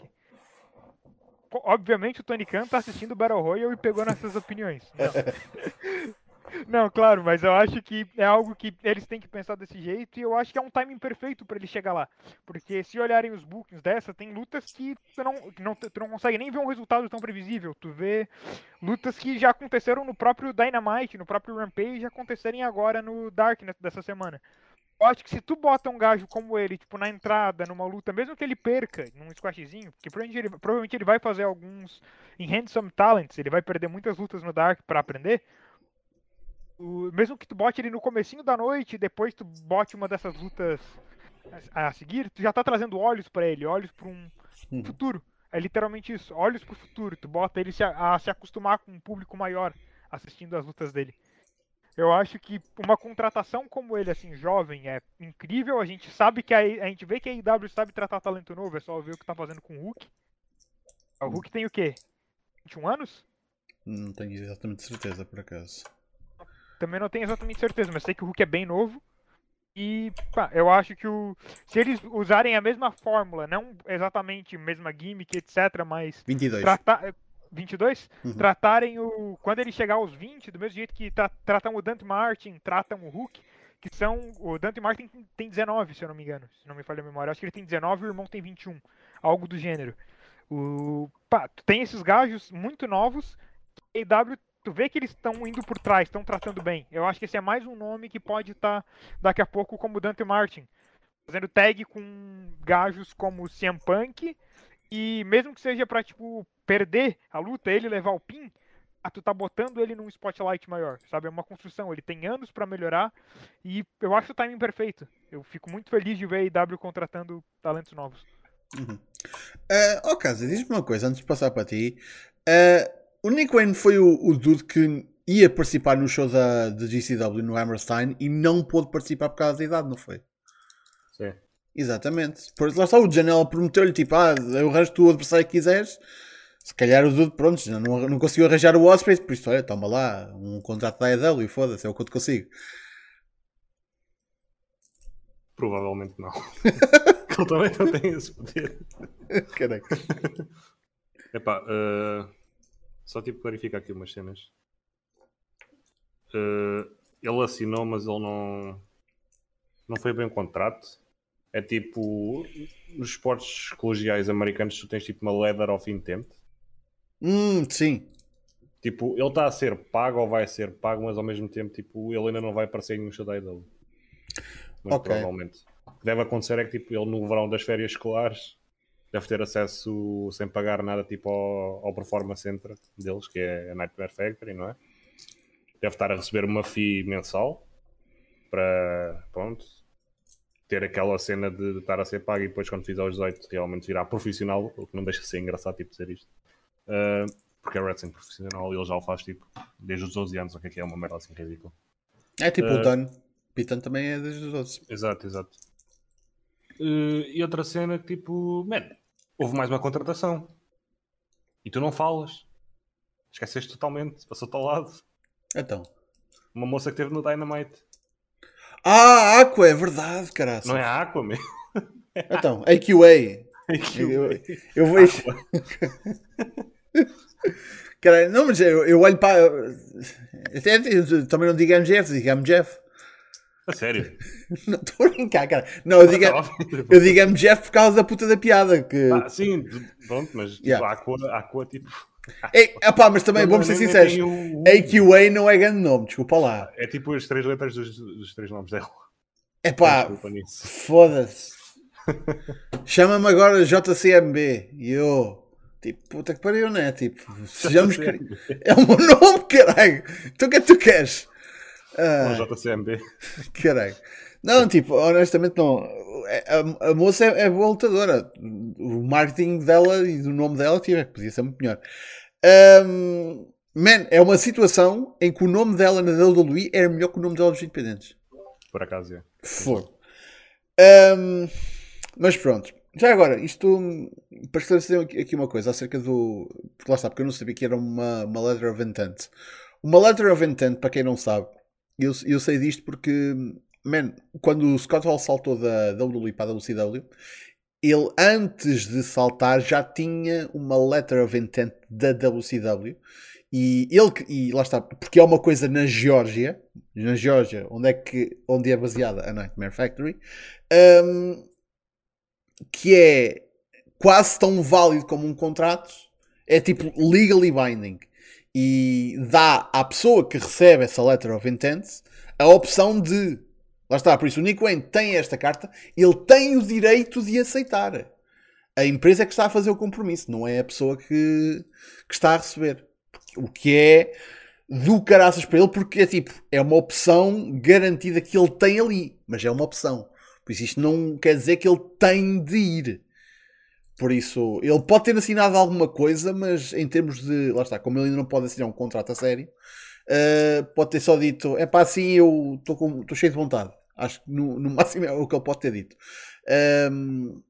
obviamente o Tony Khan tá assistindo o Battle Royale e pegou nessas opiniões. Não. Claro, mas eu acho que é algo que eles têm que pensar desse jeito e eu acho que é um timing perfeito pra ele chegar lá. Porque se olharem os bookings dessa, tem lutas que tu não, não, tu não consegue nem ver um resultado tão previsível. Tu vê lutas que já aconteceram no próprio Dynamite, no próprio Rampage, acontecerem agora no Dark né, dessa semana. Eu acho que se tu bota um gajo como ele, tipo, na entrada, numa luta, mesmo que ele perca num squashzinho, porque provavelmente ele, provavelmente ele vai fazer alguns em Handsome Talents, ele vai perder muitas lutas no Dark pra aprender. O- mesmo que tu bote ele no comecinho da noite, depois tu bote uma dessas lutas a, a seguir, tu já tá trazendo olhos pra ele, olhos pra um Uhum. futuro. É literalmente isso, olhos pro futuro. Tu bota ele se a, a se acostumar com um público maior assistindo as lutas dele. Eu acho que uma contratação como ele, assim, jovem, é incrível. A gente sabe que a, a gente vê que a IW sabe tratar talento novo, é só ver o que tá fazendo com o Hulk. O Hulk tem o quê? 21 anos? Não tenho exatamente certeza, por acaso. Também não tenho exatamente certeza, mas sei que o Hulk é bem novo. E pá, eu acho que o, se eles usarem a mesma fórmula, não exatamente a mesma gimmick, etc., mas 22. tratar. 22? Uhum. Tratarem o. Quando ele chegar aos 20, do mesmo jeito que tra- tratam o Dante Martin, tratam o Hulk, que são. O Dante Martin tem 19, se eu não me engano, se não me falha a memória. Eu acho que ele tem 19 e o irmão tem 21. Algo do gênero. O, pá, tem esses gajos muito novos. E AEW, tu vê que eles estão indo por trás, estão tratando bem. Eu acho que esse é mais um nome que pode estar daqui a pouco como Dante Martin. Fazendo tag com gajos como CM Punk. E mesmo que seja pra, tipo, perder a luta, ele levar o pin, ah, tu tá botando ele num spotlight maior, sabe? É uma construção, ele tem anos pra melhorar e eu acho o timing perfeito. Eu fico muito feliz de ver a IW contratando talentos novos. Uhum. Uh, Casa, diz-me uma coisa antes de passar para ti. Uh, o Nick Wayne foi o, o dude que ia participar no show da, da GCW no Hammerstein e não pôde participar por causa da idade, não foi? Sim. Exatamente. Por isso lá está, o Janela prometeu-lhe tipo, ah, o resto do adversário que quiseres. Se calhar o Dude, pronto, não, não conseguiu arranjar o Osprey, por isso, olha, toma lá, um contrato da EW e foda-se, é o que eu te consigo. Provavelmente não. Ele também não tem esse poder. Caraca. Epá, eh, só tipo clarificar aqui umas cenas. Eh, ele assinou, mas ele não. Não foi bem um contrato. É tipo. Nos esportes colegiais americanos, tu tens tipo uma leather of intent. Hum, sim. Tipo, ele está a ser pago ou vai ser pago, mas ao mesmo tempo, tipo, ele ainda não vai aparecer em nenhum da IW. Muito Ok. provavelmente. O que deve acontecer é que, tipo, ele no verão das férias escolares deve ter acesso sem pagar nada, tipo, ao, ao Performance Center deles, que é a Nightmare Factory, não é? Deve estar a receber uma fee mensal para, pronto, ter aquela cena de, de estar a ser pago e depois, quando fizer os 18, realmente virar profissional, o que não deixa de ser engraçado, tipo, dizer isto. Uh, porque é wrestling profissional e ele já o faz tipo desde os 12 anos, o que é que é uma merda assim ridícula. É tipo Eh, o Dunn. Pitan também é desde os outros. Exato, exato. Uh, e outra cena que tipo, man, houve mais uma contratação e tu não falas, esqueceste totalmente, passou-te ao lado. Então. Uma moça que teve no Dynamite, Ah, Aqua, é verdade, caralho. não é a Aqua, meu. Então, AQA. Eu, eu vejo. Caralho, não, mas eu, eu olho para. Até, eu também não digo MGF, digo MGF. A sério? Não estou a brincar, cara. Não, eu digo, eu digo MGF por causa da puta da piada. Que... Ah, sim, pronto, mas tipo, Yeah. a Aqua, a Aqua tipo. Ei, epá, mas também, vamos ser nem- nem sinceros. o- AQA não é grande nome, desculpa lá. É tipo as três letras dos, dos três nomes dela. Epá, Desculpa nisso. foda-se. Chama-me agora JCMB. E eu. Tipo, puta que pariu, né? Tipo, sejamos. É o meu nome, caralho. Então o que é que tu queres? Ah, Ou JCMB. caralho. Não, tipo, honestamente não. A, a moça é, é boa lutadora. O marketing dela e do nome dela tive, podia ser muito melhor. Ahm, man, é uma situação em que o nome dela na WWE era melhor que o nome dela dos independentes. Por acaso, é. Fogo. Ahm, mas pronto. Já agora, isto para esclarecer aqui aqui uma coisa acerca do. Porque lá está, porque eu não sabia que era uma, uma letter of intent. Uma letter of intent, para quem não sabe, eu, eu sei disto porque, man, quando o Scott Hall saltou da WWE para a WCW, ele antes de saltar já tinha uma letter of intent da WCW e ele e lá está porque é uma coisa na Geórgia na Geórgia onde é que onde é baseada a Nightmare Factory um, que é quase tão válido como um contrato é tipo legally binding e dá à pessoa que recebe essa letter of intent a opção de Lá está, por isso o Nick Wayne tem esta carta, ele tem o direito de aceitar. A empresa é que está a fazer o compromisso, não é a pessoa que, que está a receber. O que é do caraças para ele, porque é tipo, é uma opção garantida que ele tem ali, mas é uma opção. Por isso isto não quer dizer que ele tem de ir. Por isso, ele pode ter assinado alguma coisa, mas em termos de. Lá está, como ele ainda não pode assinar um contrato a sério, uh, pode ter só dito: é pá, assim eu estou cheio de vontade. Acho que no, no, máximo é o que ele pode ter dito. Um,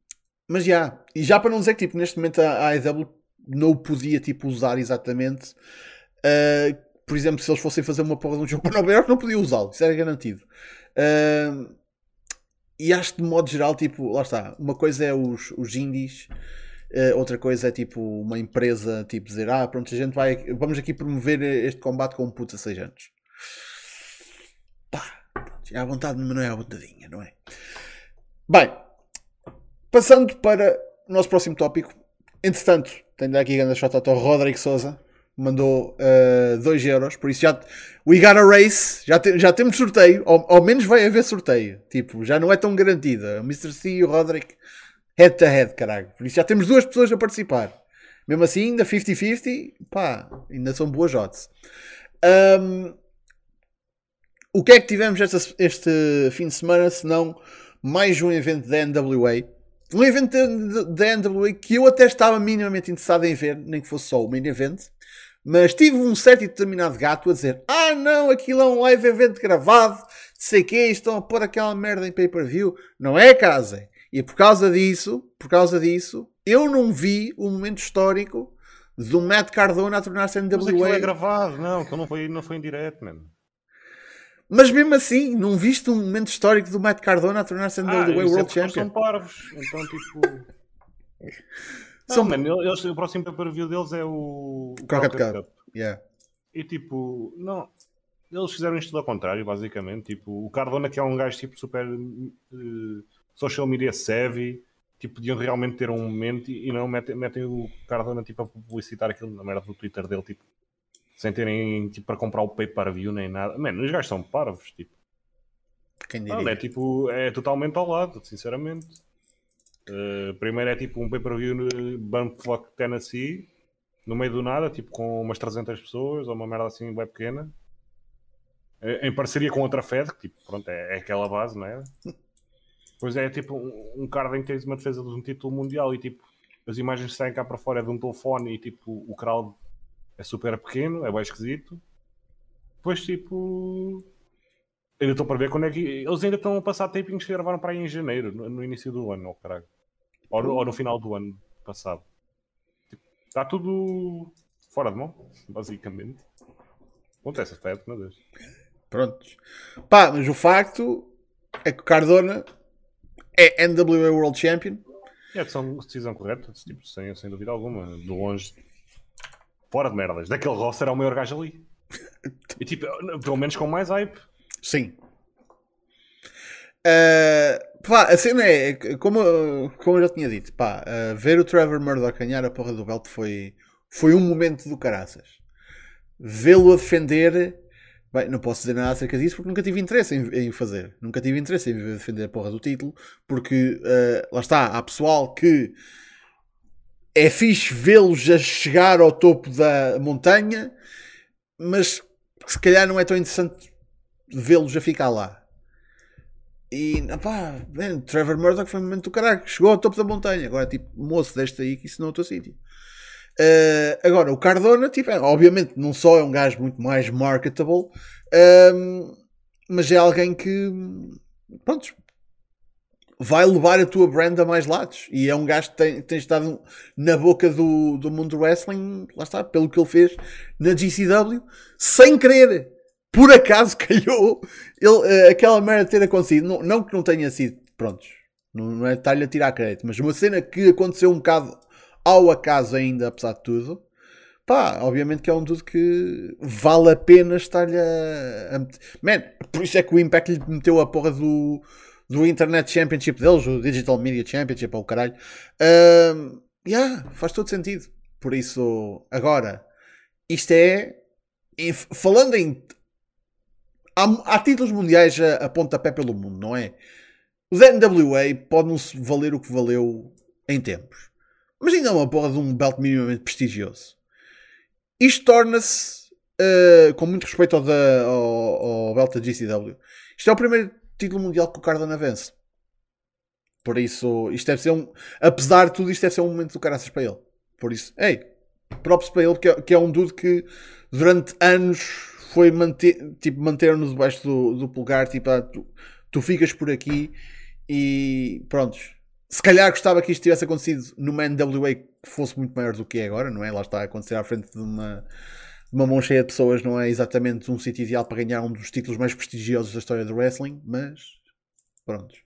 mas já, e já para não dizer que tipo, neste momento a AEW não podia tipo, usar exatamente. Uh, por exemplo, se eles fossem fazer uma porra de um jogo para Nova York, não podia usá-lo, isso era garantido. Uh, e acho que de modo geral, tipo, lá está, uma coisa é os, os indies, uh, outra coisa é tipo uma empresa tipo dizer, ah, pronto, a gente vai, vamos aqui promover este combate com um puta 6 anos. É à vontade, mas não é à vontadinha, não é? Bem, passando para o nosso próximo tópico. Entretanto, tenho aqui grande shot ao Rodrigo Souza. Mandou 2 uh, euros, por isso já we got a race, já, te, já temos sorteio, ao, menos vai haver sorteio. Tipo, já não é tão garantida. O Mr. C e o Roderick head to head, caralho. Por isso já temos duas pessoas a participar. Mesmo assim, ainda 50-50, pá, ainda são boas odds. Um, o que é que tivemos este fim de semana se não mais um evento da NWA? Um evento da NWA que eu até estava minimamente interessado em ver, nem que fosse só o main event, mas tive um certo e determinado gato a dizer: Ah, não, aquilo é um live event gravado, sei que estão a pôr aquela merda em pay-per-view. Não é, casa. E por causa disso, por causa disso, eu não vi o momento histórico do Matt Cardona a tornar-se NWA. Mas aquilo é gravado, não, que não foi, não foi em direto, mano. Mas mesmo assim, não viste um momento histórico do Matt Cardona a tornar-se NWA ah, World Champion? são parvos, então tipo. São... Não, mano, eles, o próximo pay-per-view deles é o. o Crockett Cup. Cup. Yeah. E tipo, não. Eles fizeram isto ao contrário, basicamente. Tipo, o Cardona, que é um gajo tipo super uh, social media savvy, tipo, podiam realmente ter um momento e, e não metem, metem o Cardona tipo, a publicitar aquilo na merda do Twitter dele, tipo, sem terem tipo, para comprar o pay-per-view nem nada. Mano, os gajos são parvos, tipo. Quem diria? Não, é tipo, é totalmente ao lado, sinceramente. Uh, primeiro é tipo um pay-per-view no Bumfuck Tennessee, no meio do nada, tipo com umas 300 pessoas, ou uma merda assim bem pequena. Eh, em parceria com outra Fed, que tipo, pronto, é, é aquela base, não é? Pois é, tipo um, um card em que tens uma defesa de um título mundial e tipo, as imagens que saem cá para fora é de um telefone e tipo, o crowd é super pequeno, é bem esquisito. Depois, tipo. Ainda estou para ver quando é que. Eles ainda estão a passar tapings que gravaram para aí em janeiro, no, no início do ano, oh, caralho. Ou, ou, no final do ano passado. Tipo, está tudo fora de mão, basicamente. Acontece, afeto, meu Deus. Prontos. Pá, mas o facto é que o Cardona é NWA World Champion. É a decisão, decisão correta, tipo, sem, sem dúvida alguma. De longe Fora de merdas. Daquele roster é o maior gajo ali. E tipo, pelo menos com mais hype. Sim. Uh, pá, a cena é, como, como eu já tinha dito, pá, uh, ver o Trevor Murdoch ganhar a porra do belt foi, foi um momento do caraças. Vê-lo a defender, bem, não posso dizer nada acerca disso porque nunca tive interesse em, em fazer. Nunca tive interesse em defender a porra do título, porque uh, lá está, há pessoal que é fixe vê-los a chegar ao topo da montanha, mas se calhar não é tão interessante vê-los a ficar lá. E, pá, Trevor Murdoch foi um momento do caralho, chegou ao topo da montanha. Agora, tipo, moço, deste aí que isso não é o teu sítio. Uh, agora, o Cardona, tipo, é, obviamente, não só é um gajo muito mais marketable, um, mas é alguém que, pronto, vai levar a tua brand a mais lados. E é um gajo que tem, tem estado na boca do, do mundo do wrestling, lá está, pelo que ele fez na GCW, sem querer. Por acaso calhou ele, uh, aquela merda ter acontecido. Não, não, que não tenha sido, prontos, Não, não é estar-lhe a tirar crédito, mas uma cena que aconteceu um bocado ao acaso ainda, apesar de tudo. Pá, obviamente que é um dude que vale a pena estar-lhe a, a meter. Man, por isso é que o Impact lhe meteu a porra do, do Internet Championship deles, o Digital Media Championship, ou o caralho. Um, yeah, faz todo sentido. Por isso, agora, isto é. Falando em. Há, há títulos mundiais a, a pontapé pelo mundo, não é? Os NWA pode não se valer o que valeu em tempos. Mas ainda é uma porra de um belt minimamente prestigioso. Isto torna-se, eh, com muito respeito ao, da, ao, ao belt da GCW, isto é o primeiro título mundial que o Cardona vence. Por isso, isto deve ser um. Apesar de tudo, isto deve ser um momento do caraças para ele. Por isso, ei, props para ele, que é, que é um dude que durante anos foi manter, tipo, manter-nos debaixo do, do pulgar. Tipo, ah, tu, tu ficas por aqui e prontos. Se calhar gostava que isto tivesse acontecido numa NWA que fosse muito maior do que é agora, não é? Lá está a acontecer à frente de uma, uma mão cheia de pessoas, não é exatamente um sítio ideal para ganhar um dos títulos mais prestigiosos da história do wrestling, mas prontos.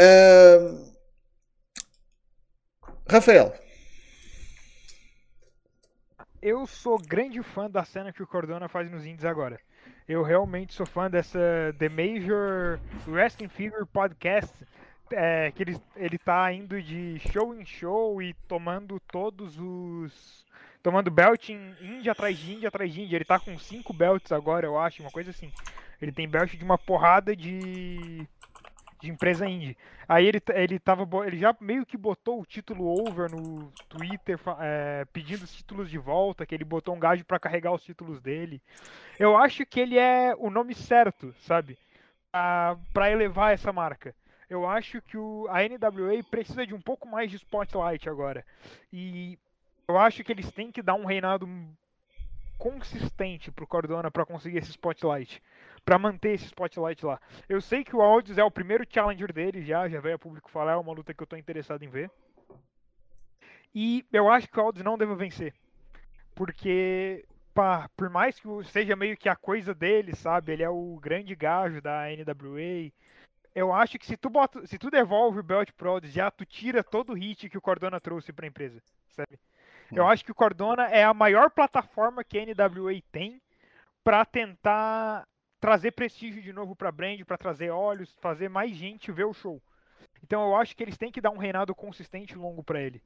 Ahm, Rafael, Eu sou grande fã da cena que o Cordona faz nos indies agora. Eu realmente sou fã dessa The Major Wrestling Figure Podcast, é, que ele, ele tá indo de show em show e tomando todos os. tomando belt em índia atrás de índia atrás de índia. Ele tá com cinco belts agora, eu acho, uma coisa assim. Ele tem belt de uma porrada de. De empresa indie. Aí ele, ele tava. Ele já meio que botou o título over no Twitter, é, pedindo os títulos de volta, que ele botou um gajo pra carregar os títulos dele. Eu acho que ele é o nome certo, sabe? Pra elevar essa marca. Eu acho que o, a NWA precisa de um pouco mais de spotlight agora. E eu acho que eles têm que dar um reinado consistente pro Cordona pra conseguir esse spotlight. Pra manter esse spotlight lá. Eu sei que o Aldis é o primeiro challenger dele já, já veio a público falar, é uma luta que eu tô interessado em ver. E eu acho que o Aldis não deve vencer. Porque, pá, por mais que seja meio que a coisa dele, sabe? Ele é o grande gajo da NWA. Eu acho que se tu bota, se tu devolve o belt pro Aldis já, tu tira todo o hit que o Cordona trouxe pra empresa, sabe? Eu acho que o Cordona é a maior plataforma que a NWA tem pra tentar trazer prestígio de novo pra brand, pra trazer olhos, fazer mais gente ver o show. Então eu acho que eles têm que dar um reinado consistente e longo pra ele.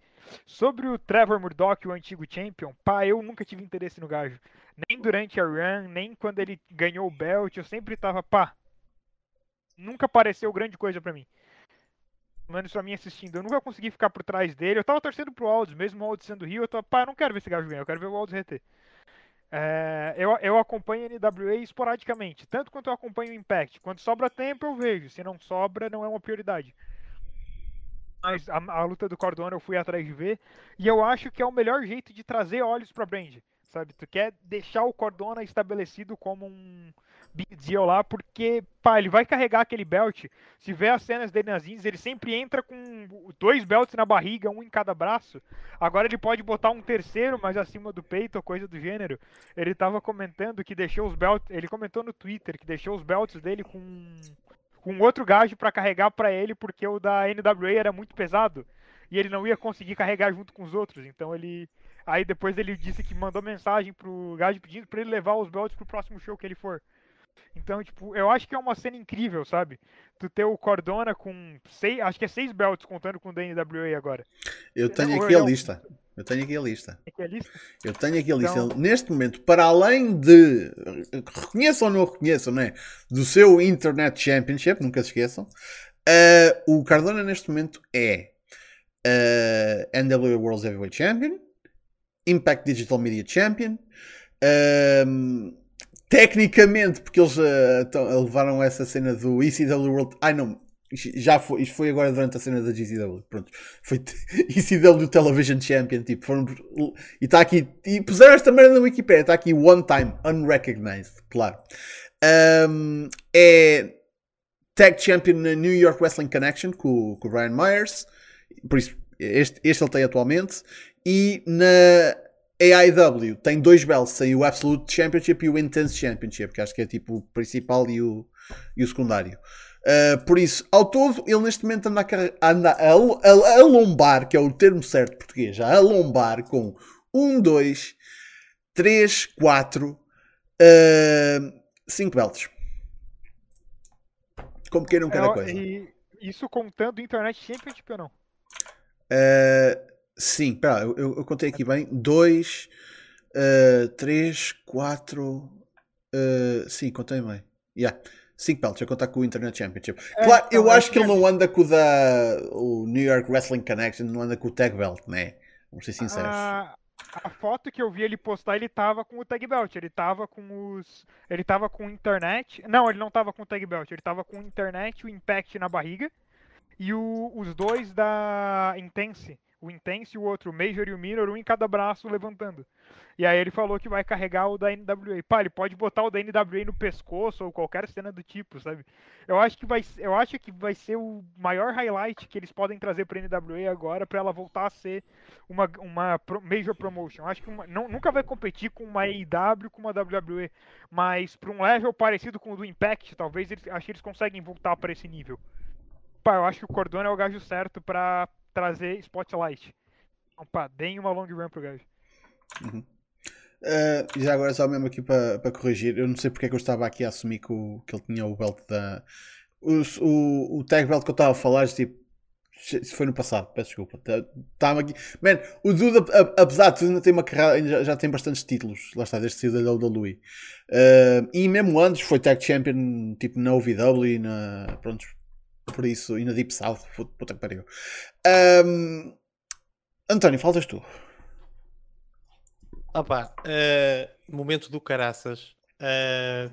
Sobre o Trevor Murdoch, o antigo champion, pá, eu nunca tive interesse no gajo. Nem durante a run, nem quando ele ganhou o belt, eu sempre tava, pá. Nunca pareceu grande coisa pra mim. Pelo menos pra mim assistindo. Eu nunca consegui ficar por trás dele. Eu tava torcendo pro Aldis, mesmo o Aldis sendo Rio, eu tava, pá, eu não quero ver esse gajo ganhar, eu quero ver o Aldis reter. É, eu, eu acompanho a NWA esporadicamente, tanto quanto eu acompanho o Impact. Quando sobra tempo eu vejo, se não sobra não é uma prioridade. Mas a, a luta do Cordona eu fui atrás de ver, e eu acho que é o melhor jeito de trazer olhos pra brand, sabe? Tu quer deixar o Cordona estabelecido como um big deal lá, porque, pá, ele vai carregar aquele belt. Se vê as cenas dele nas indies, ele sempre entra com dois belts na barriga, um em cada braço. Agora ele pode botar um terceiro, mas acima do peito, ou coisa do gênero. Ele tava comentando que deixou os belts. Ele comentou no Twitter que deixou os belts dele com, com outro gajo pra carregar pra ele, porque o da NWA era muito pesado. E ele não ia conseguir carregar junto com os outros. Então ele. Aí depois ele disse que mandou mensagem pro gajo pedindo pra ele levar os belts pro próximo show que ele for. Então, tipo, eu acho que é uma cena incrível, sabe? Tu ter o Cordona com seis, acho que é seis belts contando com o da NWA agora. eu tenho aqui a lista. Eu tenho aqui a lista. Eu tenho aqui a lista. Então- Neste momento, para além de reconheçam ou não reconheçam, não é? Do seu Internet Championship, nunca se esqueçam. eh, o Cardona neste momento é eh, NWA World Heavyweight Champion, Impact Digital Media Champion. ehm, tecnicamente, porque eles eh, tão- levaram essa cena do ECW World. Ai não, já foi, isto foi agora durante a cena da GCW. Pronto, foi ECW Television Champion. Tipo, foram, e está aqui, e puseram esta merda na Wikipedia. Está aqui one time, unrecognized, claro. Ehm, é Tag Champion na New York Wrestling Connection com, com o Brian Myers. Por isso, este, este ele tem atualmente. E na AIW tem dois belts: tem o Absolute Championship e o Intense Championship, que acho que é tipo o principal e o, e o secundário. Uh, por isso, ao todo, ele neste momento anda, a, anda a, a- a lombar, que é o termo certo português, a lombar com 1, 2, 3, 4, 5 belts. Como queiram cada É, coisa. E isso contando Internet Championship ou não? Uh, sim, pera, eu, eu- eu contei aqui bem. 2, 3, 4. Sim, contei bem. Yeah. 5 belts a contar com o Internet Championship. É, claro, eu então, acho que ele não anda com o da o New York Wrestling Connection, não anda com o Tag Belt, né? Vamos ser sinceros. A, a foto que eu vi ele postar, ele tava com o tag belt, ele tava com os. Ele tava com o internet. Não, ele não tava com o tag belt, ele tava com o internet, o impact na barriga. E o- os dois da Intense. O Intense o outro, o Major e o Minor, um em cada braço levantando. E aí ele falou que vai carregar o da NWA. Pá, ele pode botar o da NWA no pescoço ou qualquer cena do tipo, sabe? Eu acho que vai, eu acho que vai ser o maior highlight que eles podem trazer pra NWA agora pra ela voltar a ser uma, uma major promotion. Acho que uma- não- nunca vai competir com uma AEW, com uma WWE, mas para um level parecido com o do Impact, talvez eles, acho que eles conseguem voltar para esse nível. Pá, eu acho que o Cordona é o gajo certo para trazer Spotlight. Então, pá, deem uma long run pro gajo. Uh, já agora só mesmo aqui para corrigir, eu não sei porque é que eu estava aqui a assumir que, o- que ele tinha o belt da. O, o, o tag belt que eu estava a falar, tipo, isso foi no passado, peço desculpa. Tá- aqui. Man, o Duda, apesar de tudo, ainda tem uma carreira, já, já tem bastantes títulos, lá está, desde sair da WWE. Uh, e mesmo antes foi tag champion, tipo, na OVW na. Pronto, por isso, e na Deep South, puta que pariu. Um, António, faltas tu. Opa, eh, momento do caraças. Eh,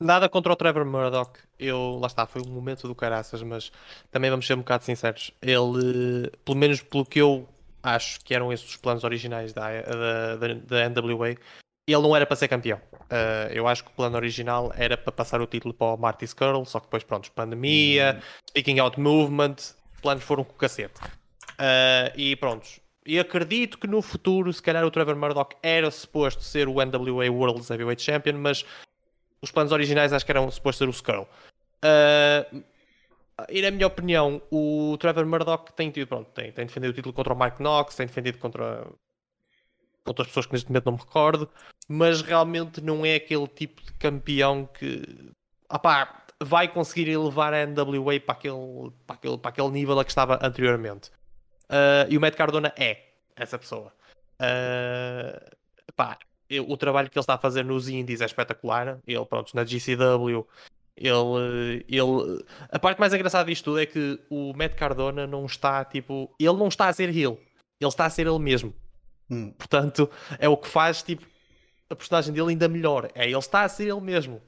nada contra o Trevor Murdoch. Eu, lá está, foi um momento do caraças, mas também vamos ser um bocado sinceros. Ele, pelo menos pelo que eu acho que eram esses os planos originais da, da, da, da NWA, ele não era para ser campeão. Eh, eu acho que o plano original era para passar o título para o Marty Skrull, só que depois, pronto, pandemia, speaking out movement, os planos foram com o cacete. Uh, e prontos. E acredito que no futuro, se calhar, o Trevor Murdoch era suposto ser o NWA World Heavyweight Champion, mas os planos originais acho que eram suposto ser o Skrull. Uh, e na minha opinião, o Trevor Murdoch tem, tido, pronto, tem, tem defendido o título contra o Mark Knox, tem defendido contra outras pessoas que neste momento não me recordo, mas realmente não é aquele tipo de campeão que vai conseguir elevar a NWA para aquele, para aquele, para aquele nível a que estava anteriormente. Uh, e o Matt Cardona é essa pessoa. Uh, eu- o trabalho que ele está a fazer nos indies é espetacular. Ele, pronto, na GCW, ele, ele. A parte mais engraçada disto tudo é que o Matt Cardona não está tipo. Ele não está a ser heel, ele está a ser ele mesmo. Hum. Portanto, é o que faz tipo, a personagem dele ainda melhor. É ele está a ser ele mesmo.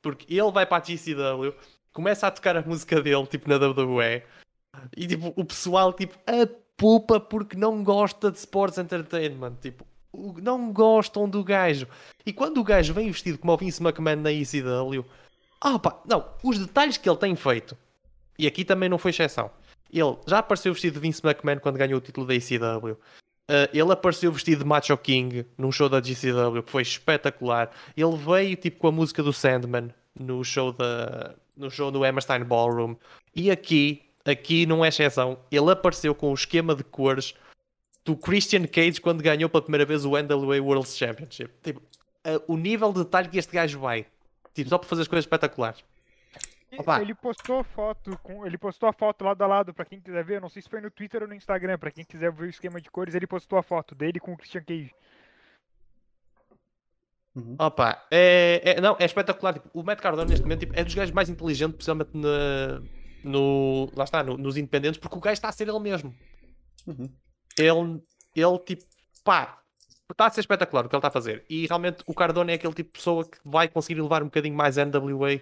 Porque ele vai para a GCW, começa a tocar a música dele, tipo na WWE, e tipo, o pessoal tipo, a pupa porque não gosta de sports entertainment. Tipo, não gostam do gajo. E quando o gajo vem vestido como o Vince McMahon na ECW, ah pá, não, os detalhes que ele tem feito, e aqui também não foi exceção. Ele já apareceu vestido de Vince McMahon quando ganhou o título da ECW. Uh, ele apareceu vestido de Macho King num show da GCW que foi espetacular. Ele veio tipo com a música do Sandman no show da no show do Hammerstein Ballroom. E aqui, aqui não é exceção, ele apareceu com o esquema de cores do Christian Cage quando ganhou pela primeira vez o NWA World Championship. Tipo, uh, o nível de detalhe que este gajo vai, tipo, só para fazer as coisas espetaculares. Opa. Ele postou foto com, ele postou a foto lado a lado pra quem quiser ver, eu não sei se foi no Twitter ou no Instagram, pra quem quiser ver o esquema de cores, ele postou a foto dele com o Christian Cage. Uhum. Opa, é, é- não, é espetacular. Tipo, o Matt Cardona neste momento tipo, é dos gajos mais inteligentes, principalmente na- no, lá está, no- nos independentes, porque o gajo está a ser ele mesmo. Uhum. Ele, ele tipo, pá, está a ser espetacular o que ele está a fazer. E realmente o Cardona é aquele tipo de pessoa que vai conseguir levar um bocadinho mais a NWA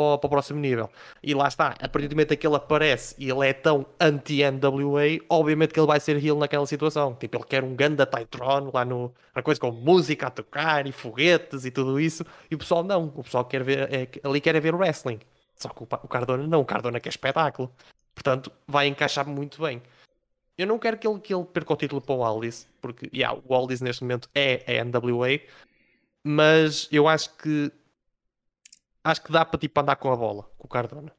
para, para o próximo nível. E lá está, a partir do momento que ele aparece e ele é tão anti-NWA, obviamente que ele vai ser heel naquela situação. Tipo, ele quer um ganda Titron lá no. Uma coisa com música a tocar e foguetes e tudo isso. E o pessoal não. O pessoal quer ver, é, ali quer é ver wrestling. Só que o, o Cardona não. O Cardona quer espetáculo. Portanto, vai encaixar muito bem. Eu não quero que ele, que ele perca o título para o Aldis, porque yeah, o Aldis neste momento é a NWA, mas eu acho que acho que dá para tipo andar com a bola com o Cardona.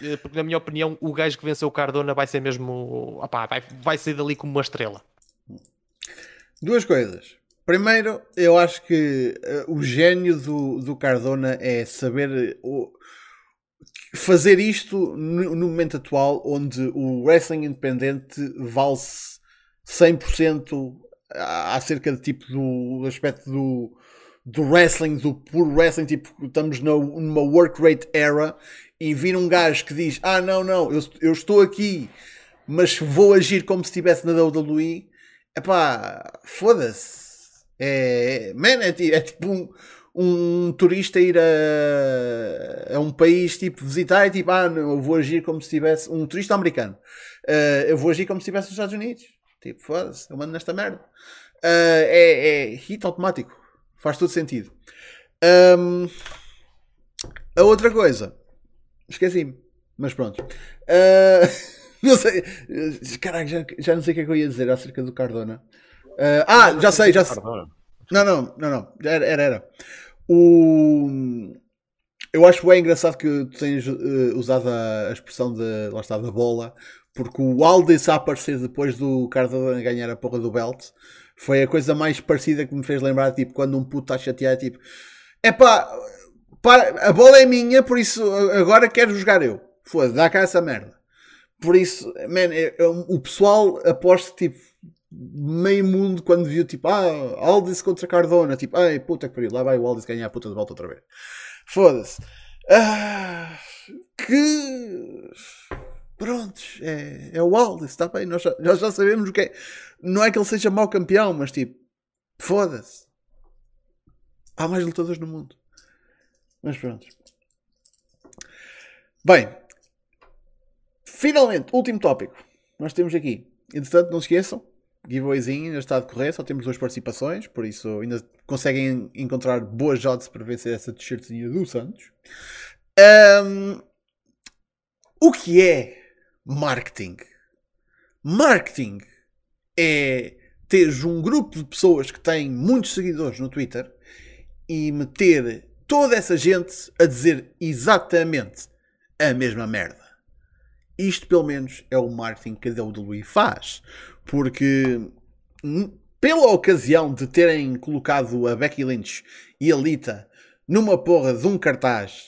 eh, porque na minha opinião o gajo que venceu o Cardona vai ser mesmo. Opá, vai, vai sair dali como uma estrela. Duas coisas. Primeiro, eu acho que uh, o gênio do, do Cardona é saber uh, fazer isto no, no, momento atual, onde o wrestling independente vale-se 100% acerca de tipo do, do aspecto do, do wrestling, do puro wrestling, tipo, estamos numa work rate era e vir um gajo que diz: Ah, não, não, eu, eu estou aqui, mas vou agir como se estivesse na WWE. Epá, foda-se. É, man, é, é tipo um, um turista ir a, a, um país tipo visitar e tipo, ah, não, eu vou agir como se estivesse um turista americano. Uh, eu vou agir como se estivesse nos Estados Unidos. Tipo, foda-se, eu mando nesta merda. Uh, é, é hit automático. Faz todo sentido. Um, a outra coisa. Esqueci-me. Mas pronto. Uh, não sei. Caraca, já, já não sei o que é que eu ia dizer acerca do Cardona. Uh, ah, já sei, já sei. Não, não, não, não. Era, era. era. O... Eu acho bem engraçado que tu tenhas uh, usado a, expressão de, lá está, da bola, porque o Aldis a aparecer depois do Cardona ganhar a porra do belt foi a coisa mais parecida que me fez lembrar, tipo, quando um puto está chateado, tipo, é pá, a bola é minha, por isso agora quero jogar eu. Foda, dá cá essa merda. Por isso, man, é, é, o pessoal aposto tipo meio mundo quando viu tipo, ah, Aldis contra Cardona, tipo, ai puta que pariu, lá vai o Aldis ganhar a puta de volta outra vez. Foda-se. Ah, que prontos, é, é o Aldis, está bem, nós já, nós já sabemos o que é. Não é que ele seja mau campeão, mas tipo, foda-se. Há mais lutadores no mundo. Mas pronto. Bem, finalmente, último tópico. Nós temos aqui. Entretanto, não se esqueçam, giveawayzinho ainda está a decorrer, só temos duas participações, por isso ainda conseguem encontrar boas odds para vencer essa t-shirtzinha do Santos. Um, o que é marketing? Marketing é teres um grupo de pessoas que têm muitos seguidores no Twitter e meter toda essa gente a dizer exatamente a mesma merda. Isto, pelo menos, é o marketing que a WWE faz. Porque, pela ocasião de terem colocado a Becky Lynch e a Lita numa porra de um cartaz,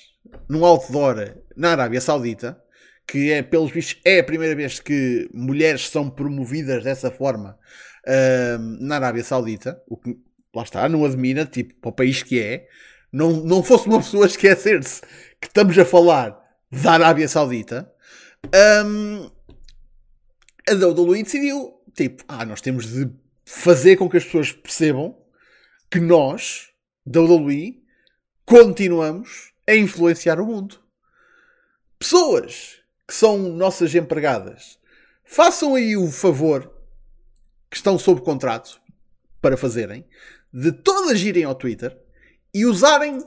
num outdoor na Arábia Saudita, que é, pelos bichos, é a primeira vez que mulheres são promovidas dessa forma uh, na Arábia Saudita, o que, lá está, não admira, tipo, para o país que é, não, não fosse uma pessoa esquecer-se que estamos a falar da Arábia Saudita, um, a WWE decidiu, tipo, ah, nós temos de fazer com que as pessoas percebam que nós, WWE, continuamos a influenciar o mundo. Pessoas que são nossas empregadas, façam aí o favor que estão sob contrato para fazerem, de todas irem ao Twitter e usarem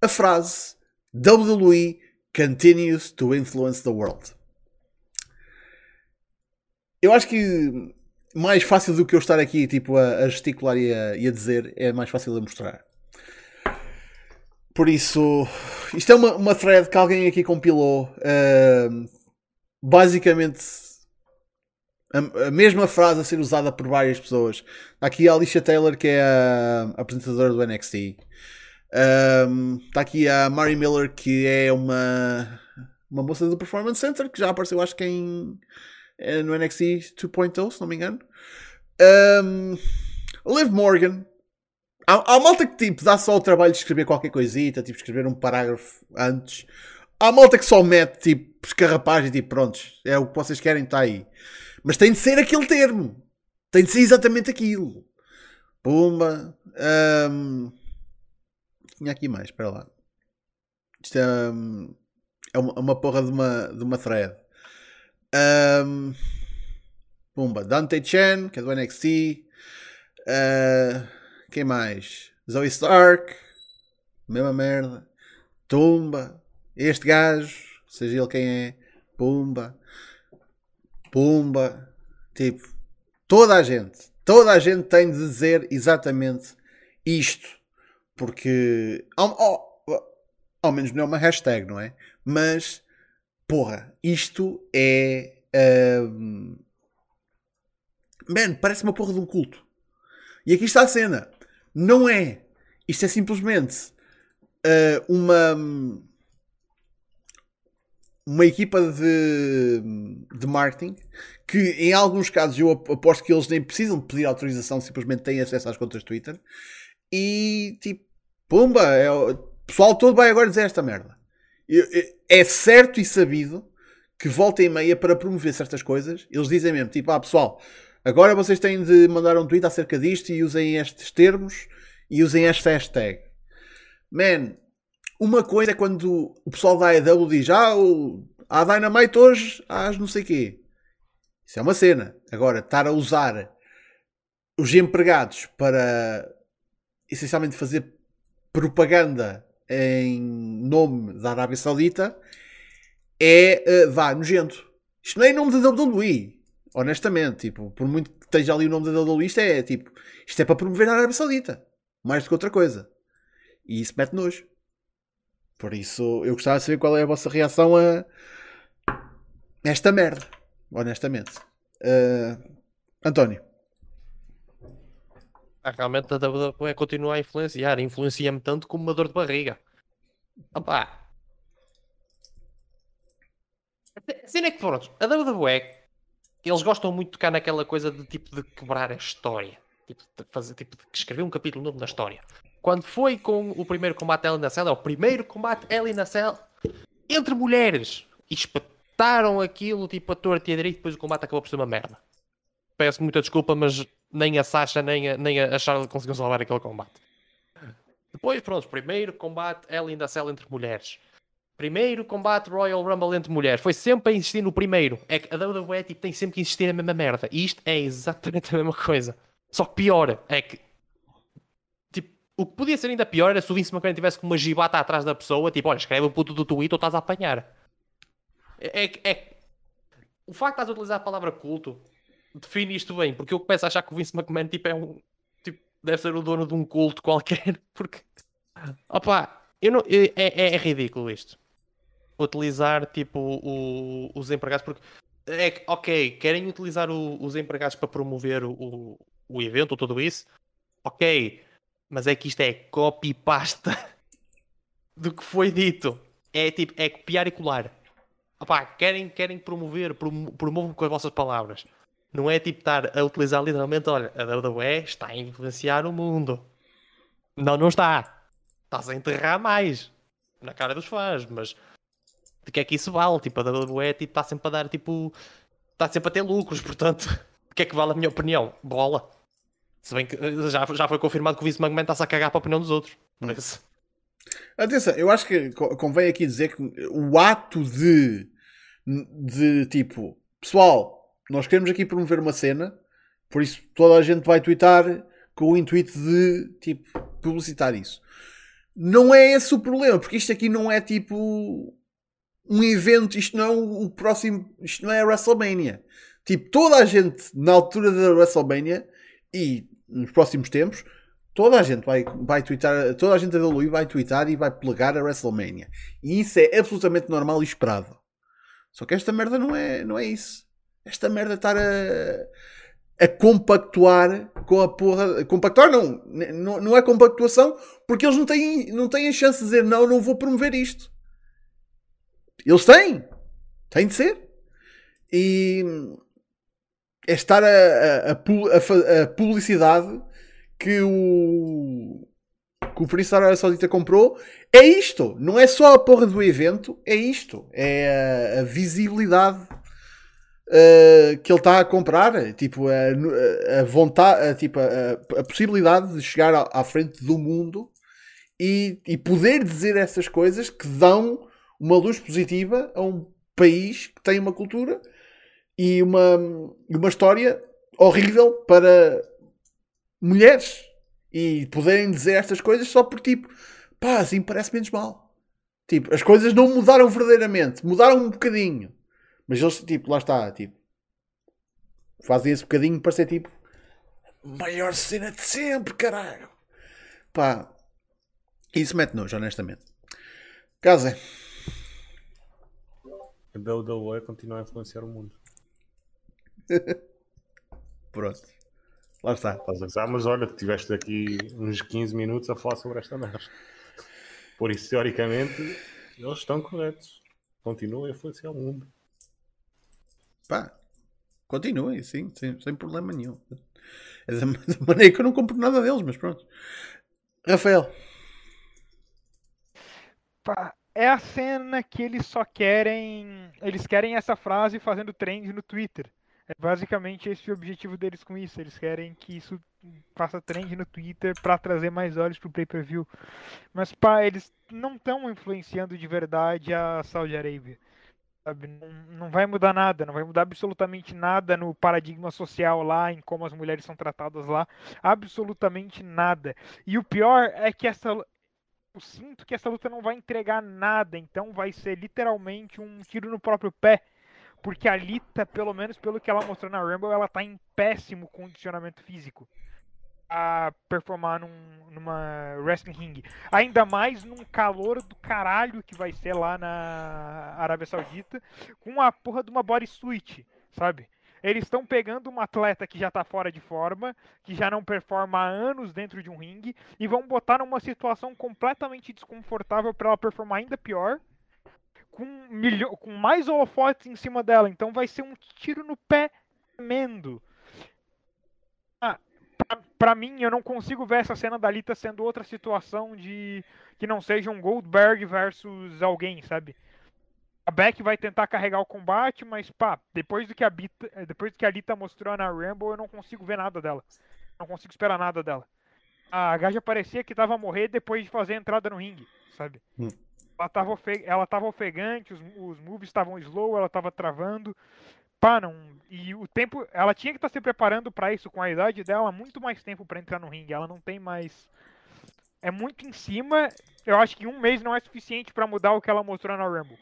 a frase WWE continues to influence the world. Eu acho que mais fácil do que eu estar aqui tipo, a, a gesticular e a, e a, dizer é mais fácil de mostrar. Por isso, isto é uma, uma thread que alguém aqui compilou. Uh, basicamente, a, a, mesma frase a ser usada por várias pessoas. Está aqui a Alicia Taylor, que é a, apresentadora do NXT. Um, está aqui a Mary Miller, que é uma, uma moça do Performance Center, que já apareceu, acho que em eh, no NXT 2.0, se não me engano. Um, Liv Morgan. Há, há malta que tipo, dá só o trabalho de escrever qualquer coisita, tipo escrever um parágrafo antes. Há malta que só mete tipo escarrapagem e tipo prontos, é o que vocês querem, está aí. Mas tem de ser aquele termo. Tem de ser exatamente aquilo. Pumba. Um, tinha aqui mais, espera lá. Isto é, um, é uma, porra de uma, de uma thread. Um, pumba, Dante Chen, que é do NXT. Uh, quem mais? Zoe Stark, mesma merda. Tumba, este gajo, seja ele quem é. Pumba, pumba. Tipo, toda a gente, toda a gente tem de dizer exatamente isto. Porque, ao, ao, ao menos não é uma hashtag, não é? Mas porra, isto é. ahm, Man, parece uma porra de um culto. E aqui está a cena. Não é. Isto é simplesmente ah, uma. Uma equipa de, de marketing que, em alguns casos, eu ap- aposto que eles nem precisam pedir autorização, simplesmente têm acesso às contas Twitter. E tipo, pumba, é o pessoal todo vai agora dizer esta merda. É certo e sabido que volta e meia para promover certas coisas, eles dizem mesmo, tipo, ah pessoal, agora vocês têm de mandar um tweet acerca disto e usem estes termos e usem esta hashtag. Man, uma coisa é quando o pessoal da AEW diz, ah, o, há Dynamite hoje, às não sei quê. Isso é uma cena. Agora, estar a usar os empregados para essencialmente fazer propaganda em nome da Arábia Saudita é, eh, vá, nojento. Isto não é em nome da WWE, honestamente. Tipo, por muito que esteja ali o nome da WWE, isto é tipo, isto é para promover a Arábia Saudita, mais do que outra coisa. E isso mete nojo. Por isso, eu gostava de saber qual é a vossa reação a esta merda, honestamente. Eh, António, Ah, realmente a WWE continua a influenciar. Influencia-me tanto como uma dor de barriga. Opa. A cena é que pronto, a WWE eles gostam muito de tocar naquela coisa de tipo de quebrar a história. Tipo, de fazer, tipo, de escrever um capítulo novo na história. Quando foi com o primeiro combate Hell in a Cell, é o primeiro combate Hell in a Cell entre mulheres. E espetaram aquilo tipo a torta e a direito, depois o combate acabou por ser uma merda. Peço muita desculpa, mas nem a Sasha nem a, nem a Charlotte conseguiram salvar aquele combate. Depois, pronto, primeiro combate Hell in a Cell entre mulheres. Primeiro combate Royal Rumble entre mulheres. Foi sempre a insistir no primeiro. É que a WWE tipo, tem sempre que insistir na mesma merda. E isto é exatamente a mesma coisa. Só que pior é que o que podia ser ainda pior era se o Vince McMahon tivesse com uma gibata atrás da pessoa, tipo, olha, escreve o puto do tweet ou estás a apanhar. É, é, é- O facto de estás a utilizar a palavra culto define isto bem, porque eu começo a achar que o Vince McMahon tipo, é um. Tipo, deve ser o dono de um culto qualquer, porque. Opa, eu não, é, é, é ridículo isto. Utilizar tipo o- os empregados, porque é ok, querem utilizar o- os empregados para promover o, o evento ou tudo isso, ok, mas é que isto é copy-pasta do que foi dito. É tipo, é copiar e colar. Opá, querem, querem promover, promo- promovam com as vossas palavras. Não é tipo estar a utilizar literalmente, olha, a WWE está a influenciar o mundo. Não, não está. Estás a enterrar mais na cara dos fãs, mas de que é que isso vale? Tipo, a WWE tipo, está sempre a dar, tipo, está sempre a ter lucros, portanto, de que é que vale a minha opinião? Bola. Se bem que eh, já, já foi confirmado que o Vince McMahon está-se a cagar para a opinião dos outros. Por isso, Atenção, eu acho que co- convém aqui dizer que o ato de, de tipo, pessoal, nós queremos aqui promover uma cena, por isso toda a gente vai twittar com o intuito de tipo publicitar isso. Não é esse o problema, porque isto aqui não é tipo um evento, isto não é o próximo, isto não é a WrestleMania. Tipo, toda a gente na altura da WrestleMania e nos próximos tempos toda a gente vai, vai twittar, toda a gente da WWE vai twittar e vai plegar a WrestleMania. E isso é absolutamente normal e esperado. Só que esta merda não é, não é isso. Esta merda estar a, a compactuar com a porra. Compactuar não, não, não é compactuação porque eles não têm, não têm a chance de dizer não, não vou promover isto. Eles têm. Tem de ser. E é estar a, a, a a publicidade que o que o Príncipe da Arábia Saudita comprou é isto. Não é só a porra do evento, é isto. É a, a visibilidade uh, que ele está a comprar. Tipo, a, a vontade, a, tipo, a possibilidade de chegar à, à frente do mundo e, e poder dizer essas coisas que dão uma luz positiva a um país que tem uma cultura e uma, uma história horrível para mulheres e poderem dizer estas coisas só por tipo, pá, assim parece menos mal. Tipo, as coisas não mudaram verdadeiramente, mudaram um bocadinho, mas eles, tipo, lá está, tipo, fazem esse bocadinho para ser tipo, maior cena de sempre, caralho. Pá, isso mete nojo, honestamente. Casa. A WWE continua a influenciar o mundo. Pronto. Lá está. Estás a gozar, mas olha, tiveste aqui uns 15 minutos a falar sobre esta merda. Por isso, teoricamente, eles estão corretos. Continuam a influenciar o mundo. Pá, continuem, sim, sem, sem problema nenhum. É da, da maneira que eu não compro nada deles, mas pronto. Rafael, Pá, é a cena que eles só querem. Eles querem essa frase fazendo trend no Twitter. É basicamente esse o objetivo deles com isso. Eles querem que isso faça trend no Twitter pra trazer mais olhos pro pay-per-view. Mas pá, eles não estão influenciando de verdade a Saudi Arabia. Sabe? Não, não vai mudar nada, não vai mudar absolutamente nada no paradigma social lá, em como as mulheres são tratadas lá. Absolutamente nada. E o pior é que essa. Eu sinto que essa luta não vai entregar nada, então vai ser literalmente um tiro no próprio pé. Porque a Lita, pelo menos pelo que ela mostrou na Rumble, ela tá em péssimo condicionamento físico a performar num, numa wrestling ring. Ainda mais num calor do caralho que vai ser lá na Arábia Saudita, com a porra de uma bodysuit, sabe? Eles estão pegando uma atleta que já tá fora de forma, que já não performa há anos dentro de um ringue, e vão botar numa situação completamente desconfortável para ela performar ainda pior, com, milho... com mais holofotes em cima dela. Então vai ser um tiro no pé tremendo. Ah, pra, pra mim, eu não consigo ver essa cena da Lita sendo outra situação de que não seja um Goldberg versus alguém, sabe? A Beck vai tentar carregar o combate, mas pá, depois do que a Bita, depois do que a Lita mostrou na Rumble, eu não consigo ver nada dela. Não consigo esperar nada dela. A Gaja parecia que tava a morrer depois de fazer a entrada no ringue, sabe? Hum. Ela tava, ofe- ela tava ofegante, os, os moves estavam slow, ela tava travando. Pá, não. E o tempo. Ela tinha que estar se preparando pra isso com a idade dela, muito mais tempo pra entrar no ringue. Ela não tem mais. É muito em cima. Eu acho que um mês não é suficiente pra mudar o que ela mostrou na Rumble.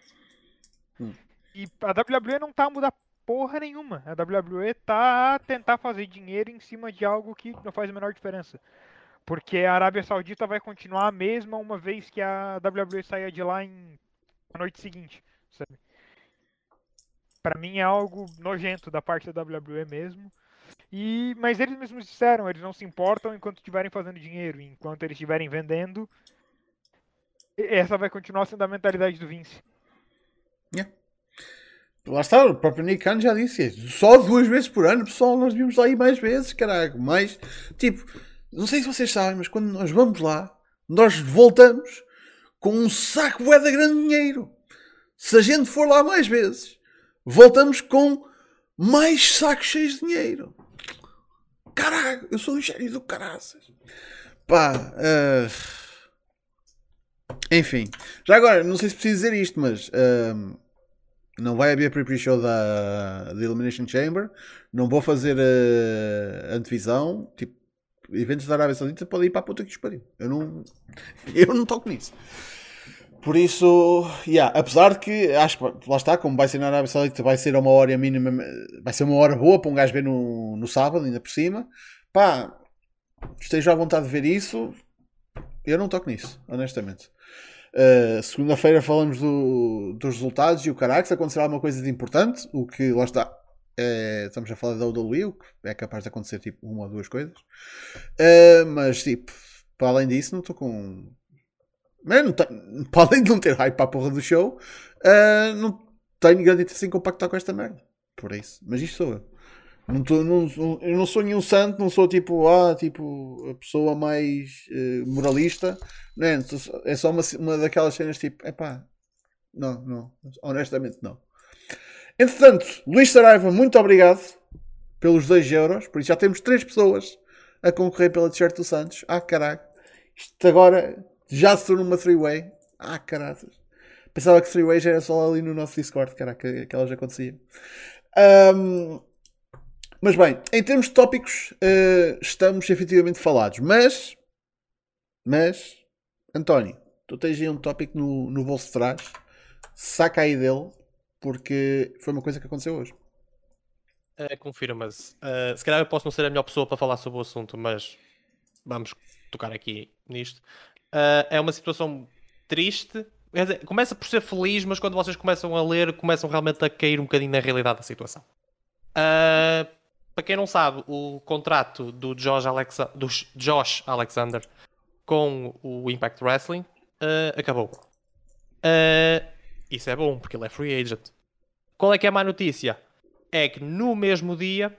Hum. E a WWE não tá a mudar porra nenhuma. A WWE tá a tentar fazer dinheiro em cima de algo que não faz a menor diferença. Porque a Arábia Saudita vai continuar a mesma uma vez que a WWE saia de lá em na noite seguinte, sabe? Pra mim é algo nojento da parte da WWE mesmo. E mas eles mesmos disseram, eles não se importam enquanto estiverem fazendo dinheiro, enquanto eles estiverem vendendo. Essa vai continuar sendo a mentalidade do Vince. lá está, o próprio Nick Khan já disse, é só duas vezes por ano, pessoal, nós vimos ir mais vezes, caralho, mais, tipo, não sei se vocês sabem, mas quando nós vamos lá, nós voltamos com um saco bué de grande dinheiro. Se a gente for lá mais vezes, voltamos com mais sacos cheios de dinheiro. Caralho, eu sou um gênio do caraças. Pá, ah, enfim, já agora, não sei se preciso dizer isto, mas ah, não vai haver pre-pre show da, da Elimination Chamber. Não vou fazer a antevisão. Tipo, eventos da Arábia Saudita podem ir para a puta que os pariu. Eu não, eu não toco nisso. Por isso, yeah, apesar de que acho que lá está, como vai ser na Arábia Saudita, vai ser uma hora mínima, vai ser uma hora boa para um gajo ver no, no sábado, ainda por cima. Pá, esteja à vontade de ver isso. Eu não toco nisso, honestamente. Uh, Segunda-feira falamos do- dos resultados e o caraca, se acontecer alguma coisa de importante, o que lá está. É, estamos a falar da WWE, o que é capaz de acontecer tipo uma ou duas coisas. Uh, mas tipo, para além disso, não estou com. Man, não tenho- para além de não ter hype para a porra do show, uh, não tenho grande interesse em compactar com esta merda. Por isso, mas isto sou eu. Não tô, não, eu não sou nenhum santo, não sou tipo, ah, tipo, a pessoa mais eh, moralista. Não é, é só uma, uma daquelas cenas tipo, epá, não, não, honestamente não. Entretanto, Luís Saraiva, muito obrigado pelos 2 euros. Por isso já temos 3 pessoas a concorrer pela t-shirt do Santos. Ah, caralho. Isto agora já se tornou uma three-way. Ah, caraças. Pensava que three-way já era só ali no nosso Discord, caraca, que elas aconteciam. Ahm, mas bem, em termos de tópicos, eh, estamos efetivamente falados. Mas, mas, António, tu tens aí um tópico no, no bolso de trás. Saca aí dele, porque foi uma coisa que aconteceu hoje. Uh, Confirma-se. Uh, se calhar eu posso não ser a melhor pessoa para falar sobre o assunto, mas vamos tocar aqui nisto. Uh, é uma situação triste, dizer, começa por ser feliz, mas quando vocês começam a ler, começam realmente a cair um bocadinho na realidade da situação. Uh, para quem não sabe, o contrato do Josh, Alexa do Josh Alexander com o Impact Wrestling acabou. Uh, isso é bom, porque ele é free agent. Qual é que é a má notícia? É que no mesmo dia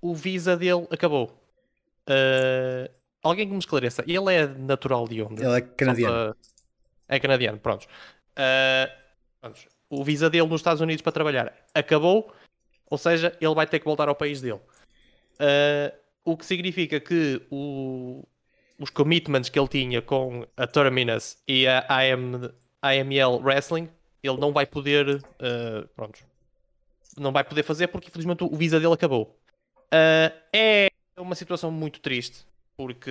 o visa dele acabou. Uh, alguém que me esclareça. Ele é natural de onde? Ele é canadiano. Para... É canadiano, pronto. pronto. O visa dele nos Estados Unidos para trabalhar acabou ou seja, ele vai ter que voltar ao país dele. Uh, o que significa que o, os commitments que ele tinha com a Terminus e a IM, IML Wrestling, ele não vai poder. Uh, pronto. Não vai poder fazer porque infelizmente o visa dele acabou. Uh, é uma situação muito triste porque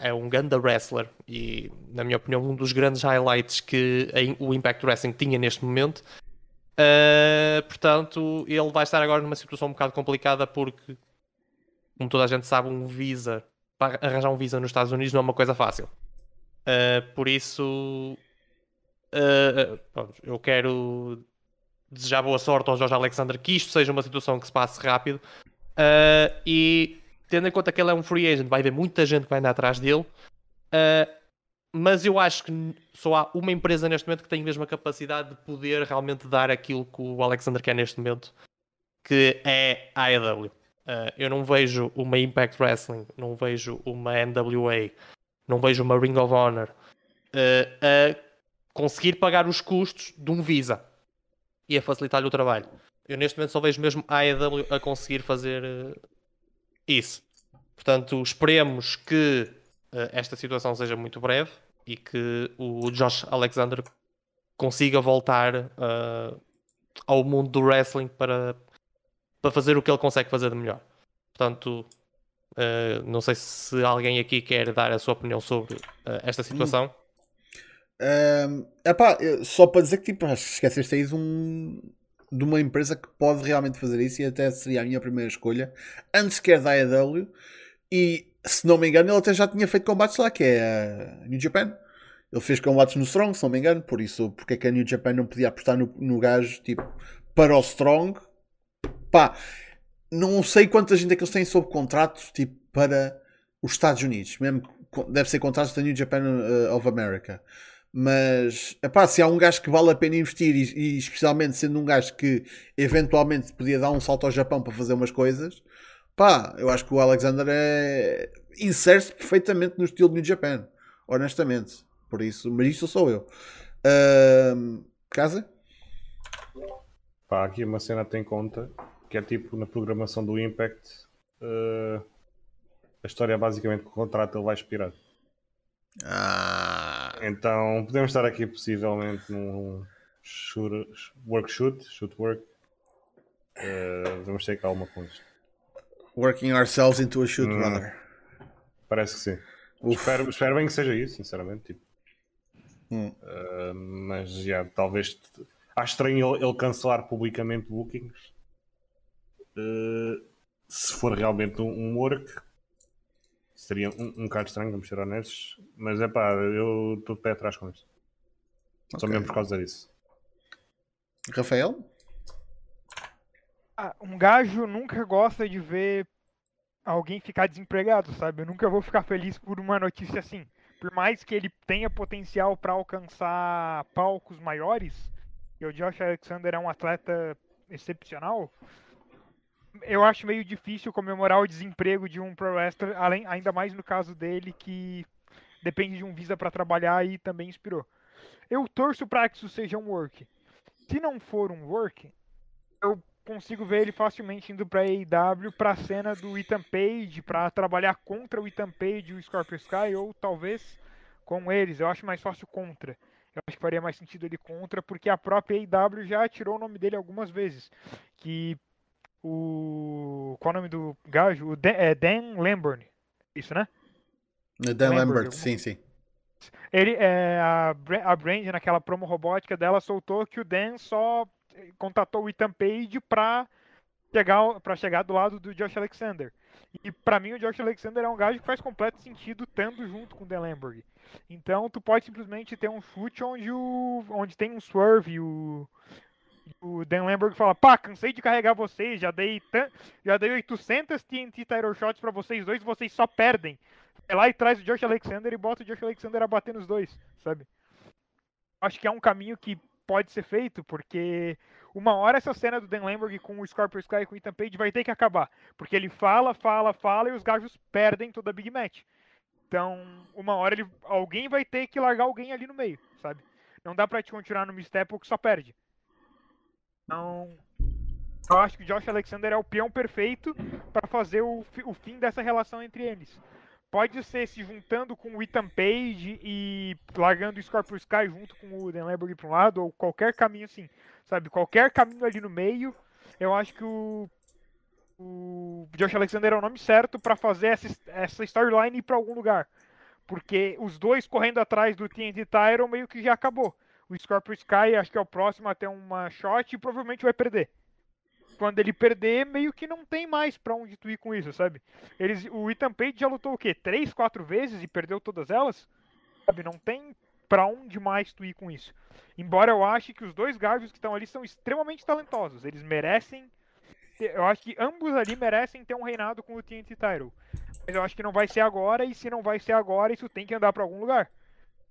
é um grande wrestler e, na minha opinião, um dos grandes highlights que o Impact Wrestling tinha neste momento. Uh, portanto, ele vai estar agora numa situação um bocado complicada porque, como toda a gente sabe, um visa para arranjar um visa nos Estados Unidos não é uma coisa fácil. Uh, por isso, uh, pronto, eu quero desejar boa sorte ao Jorge Alexander que isto seja uma situação que se passe rápido. E tendo em conta que ele é um free agent, vai haver muita gente que vai andar atrás dele. Mas eu acho que só há uma empresa neste momento que tem mesmo a capacidade de poder realmente dar aquilo que o Alexander quer neste momento, que é a AEW. Uh, eu não vejo uma Impact Wrestling, não vejo uma NWA, não vejo uma Ring of Honor. Uh, conseguir pagar os custos de um Visa e a facilitar-lhe o trabalho. Eu neste momento só vejo mesmo a AEW a conseguir fazer uh, isso. Portanto, esperemos que esta situação seja muito breve e que o Josh Alexander consiga voltar uh, ao mundo do wrestling para, para fazer o que ele consegue fazer de melhor. Portanto, uh, não sei se alguém aqui quer dar a sua opinião sobre uh, esta situação. Hum. Epá, só para dizer que tipo, esqueceste aí de, um, de uma empresa que pode realmente fazer isso e até seria a minha primeira escolha, antes que da AEW. E se não me engano, ele até já tinha feito combates lá, que é a New Japan. Ele fez combates no Strong, se não me engano, por isso, porque é que a New Japan não podia apostar no, no gajo, tipo, para o Strong? Pá, não sei quanta gente é que eles têm sob contrato, tipo, para os Estados Unidos, mesmo, deve ser contratos da New Japan uh, of America. Mas, epá, se há um gajo que vale a pena investir, e, e especialmente sendo um gajo que eventualmente podia dar um salto ao Japão para fazer umas coisas, Pá, eu acho que o Alexander é... insere-se perfeitamente no estilo de New Japan. Honestamente. Por isso, mas isso sou eu. Uh... Casa? Pá, aqui uma cena tem conta que é tipo na programação do Impact. Uh... A história é basicamente que o contrato ele vai expirar. Ah. Então podemos estar aqui possivelmente num shoot, work shoot, shoot work. Uh, vamos ter calma com isto. Working ourselves into a shoot, hum, brother. Parece que sim. Espero, espero, bem que seja isso, sinceramente. Tipo. Hum. Uh, mas já, talvez. Acho estranho ele, ele cancelar publicamente bookings. Uh, se for realmente um, um work, seria um, um bocado estranho, vamos ser honestos. Mas é pá, eu estou de pé atrás com isso. Okay. Só mesmo por causa disso. Rafael? Ah, um gajo nunca gosta de ver alguém ficar desempregado, sabe? Eu nunca vou ficar feliz por uma notícia assim. Por mais que ele tenha potencial para alcançar palcos maiores, e o Josh Alexander é um atleta excepcional, eu acho meio difícil comemorar o desemprego de um pro wrestler, além, ainda mais no caso dele que depende de um visa para trabalhar e também inspirou. Eu torço para que isso seja um work. Se não for um work, eu consigo ver ele facilmente indo para AEW, para cena do Ethan Page, para trabalhar contra o Ethan Page e o Scorpio Sky, ou talvez com eles. Eu acho mais fácil contra. Eu acho que faria mais sentido ele contra, porque a própria AEW já tirou o nome dele algumas vezes. Que o. Qual é o nome do gajo? O Dan, é Dan Lamborn. Isso, né? Dan Lambert, sim, sim. Ele, é, a, a Brand, naquela promo robótica dela, soltou que o Dan só contatou o Ethan Page para chegar, pra chegar do lado do Josh Alexander. E pra mim o Josh Alexander é um gajo que faz completo sentido estando junto com o Dan Lamborg. Então tu pode simplesmente ter um chute onde o onde tem um swerve e o o Dan Lamborg fala: "Pá, cansei de carregar vocês, já dei tan- já dei 800 TNT title shots pra vocês dois, vocês só perdem". Vai lá e traz o Josh Alexander e bota o Josh Alexander a bater nos dois, sabe? Acho que é um caminho que pode ser feito, porque uma hora essa cena do Dan Lamborg com o Scorpio Sky e com o Ethan Page vai ter que acabar. Porque ele fala, fala, fala e os gajos perdem toda a Big Match. Então, uma hora ele, alguém vai ter que largar alguém ali no meio, sabe? Não dá pra te continuar no misstep que só perde. Então, eu acho que o Josh Alexander é o peão perfeito pra fazer o, o fim dessa relação entre eles. Pode ser se juntando com o Ethan Page e largando o Scorpio Sky junto com o Dan Lamborg pra um lado, ou qualquer caminho assim, sabe? Qualquer caminho ali no meio, eu acho que o, o Josh Alexander é o nome certo pra fazer essa, essa storyline ir pra algum lugar. Porque os dois correndo atrás do TNT Tyron meio que já acabou. O Scorpio Sky acho que é o próximo a ter uma shot e provavelmente vai perder. Quando ele perder, meio que não tem mais pra onde tu ir com isso, sabe? Eles, o Ethan Page já lutou o quê? Três, quatro vezes e perdeu todas elas? Sabe? Não tem pra onde mais tu ir com isso. Embora eu ache que os dois gajos que estão ali são extremamente talentosos. Eles merecem. Eu acho que ambos ali merecem ter um reinado com o TNT Title. Mas eu acho que não vai ser agora, e se não vai ser agora, isso tem que andar pra algum lugar.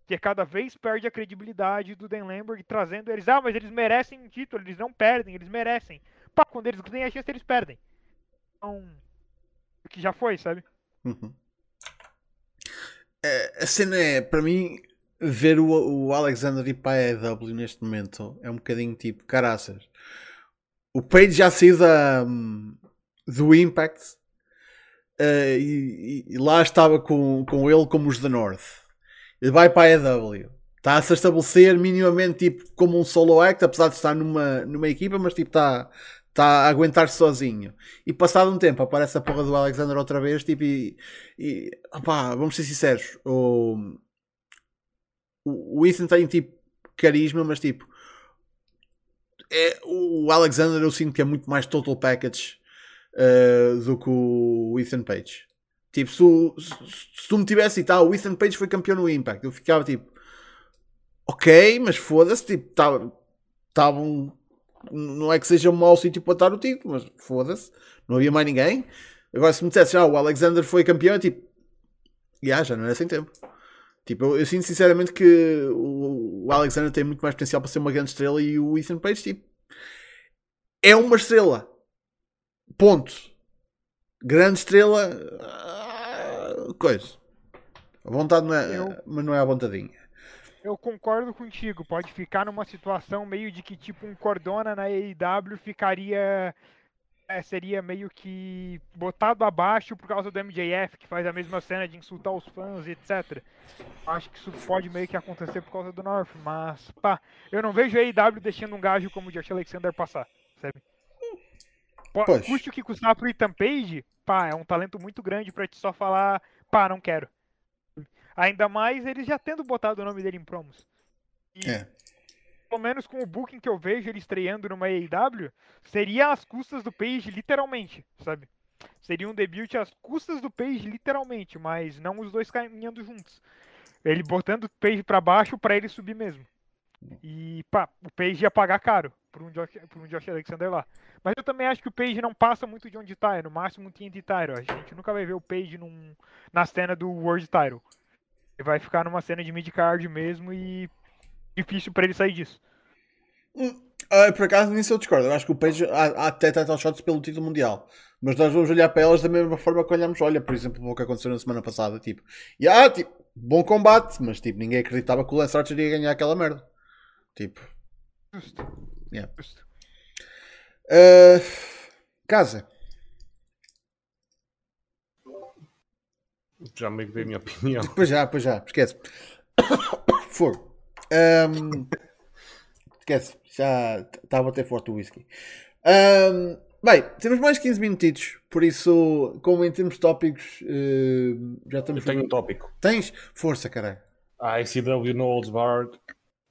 Porque cada vez perde a credibilidade do Dan Lamberg trazendo eles. Ah, mas eles merecem um título, eles não perdem, eles merecem. Pá, quando eles têm a chance, eles perdem. Então. O que já foi, sabe? Uhum. É, a cena é, para mim, ver o, o Alexander ir para a EW neste momento é um bocadinho tipo, caraças. O Page já saiu da, do Impact e, e- e lá estava com, com ele como os da North. Vai para a EW. Está a se estabelecer minimamente tipo, como um solo act, apesar de estar numa, numa equipa, mas tipo, está, está a aguentar-se sozinho. E passado um tempo aparece a porra do Alexander outra vez, tipo, e, e opá, vamos ser sinceros, o, o Ethan tem tipo carisma, mas tipo, é, o Alexander eu sinto que é muito mais total package uh, do que o Ethan Page. Tipo, se, se, se tu me tivesse dito, ah, o Ethan Page foi campeão no Impact, eu ficava tipo, ok, mas foda-se, tipo, estavam não é que seja um mau sítio para estar o título, mas foda-se, não havia mais ninguém. Agora, se me dissesse, ah, o Alexander foi campeão, é tipo, já, já não era sem tempo. Tipo, eu, eu sinto sinceramente que o, o Alexander tem muito mais potencial para ser uma grande estrela e o Ethan Page, tipo, é uma estrela. Ponto. Grande estrela, coisa. A vontade não é, Eu- mas não é a vontadinha. Eu concordo contigo. Pode ficar numa situação meio de que, tipo, um Cordona na AEW ficaria. é, seria meio que botado abaixo por causa do MJF, que faz a mesma cena de insultar os fãs e etc. Acho que isso pode meio que acontecer por causa do North, mas, pá, eu não vejo a AEW deixando um gajo como o Josh Alexander passar, sabe? Pois. Custe o que custar pro Ethan Page, pá, é um talento muito grande pra te só falar, pá, não quero. Ainda mais eles já tendo botado o nome dele em promos. E, É. pelo menos com o booking que eu vejo ele estreando numa AEW, seria às custas do Page, literalmente, sabe? Seria um debut às custas do Page, literalmente, mas não os dois caminhando juntos. Ele botando o Page pra baixo pra ele subir mesmo. E, pá, o Page ia pagar caro por um Josh, por um Josh Alexander lá. Mas eu também acho que o Page não passa muito de onde tá, é no máximo um TNT Title. A gente nunca vai ver o Page num, na cena do World Title. Ele vai ficar numa cena de mid-card mesmo e difícil pra ele sair disso. Ah, por acaso nisso eu discordo. Eu acho que o Page há, até title shots pelo título mundial. Mas nós vamos olhar para elas da mesma forma que olhamos, olha, por exemplo, o que aconteceu na semana passada. Tipo, e ah, tipo, bom combate, mas tipo, ninguém acreditava que o Lance Archer ia ganhar aquela merda. Tipo, Justo. Yeah. Justo. ah, casa. Já meio que dei a minha opinião. Pois já, pois já, esquece. Fogo. Ahm, esquece, já estava até forte o whisky. Ahm, bem, temos mais 15 minutitos, por isso, como em termos de tópicos, eh, já Eu estamos. tenho um tópico. Tens? Força, caralho. A ICW no Olds Bar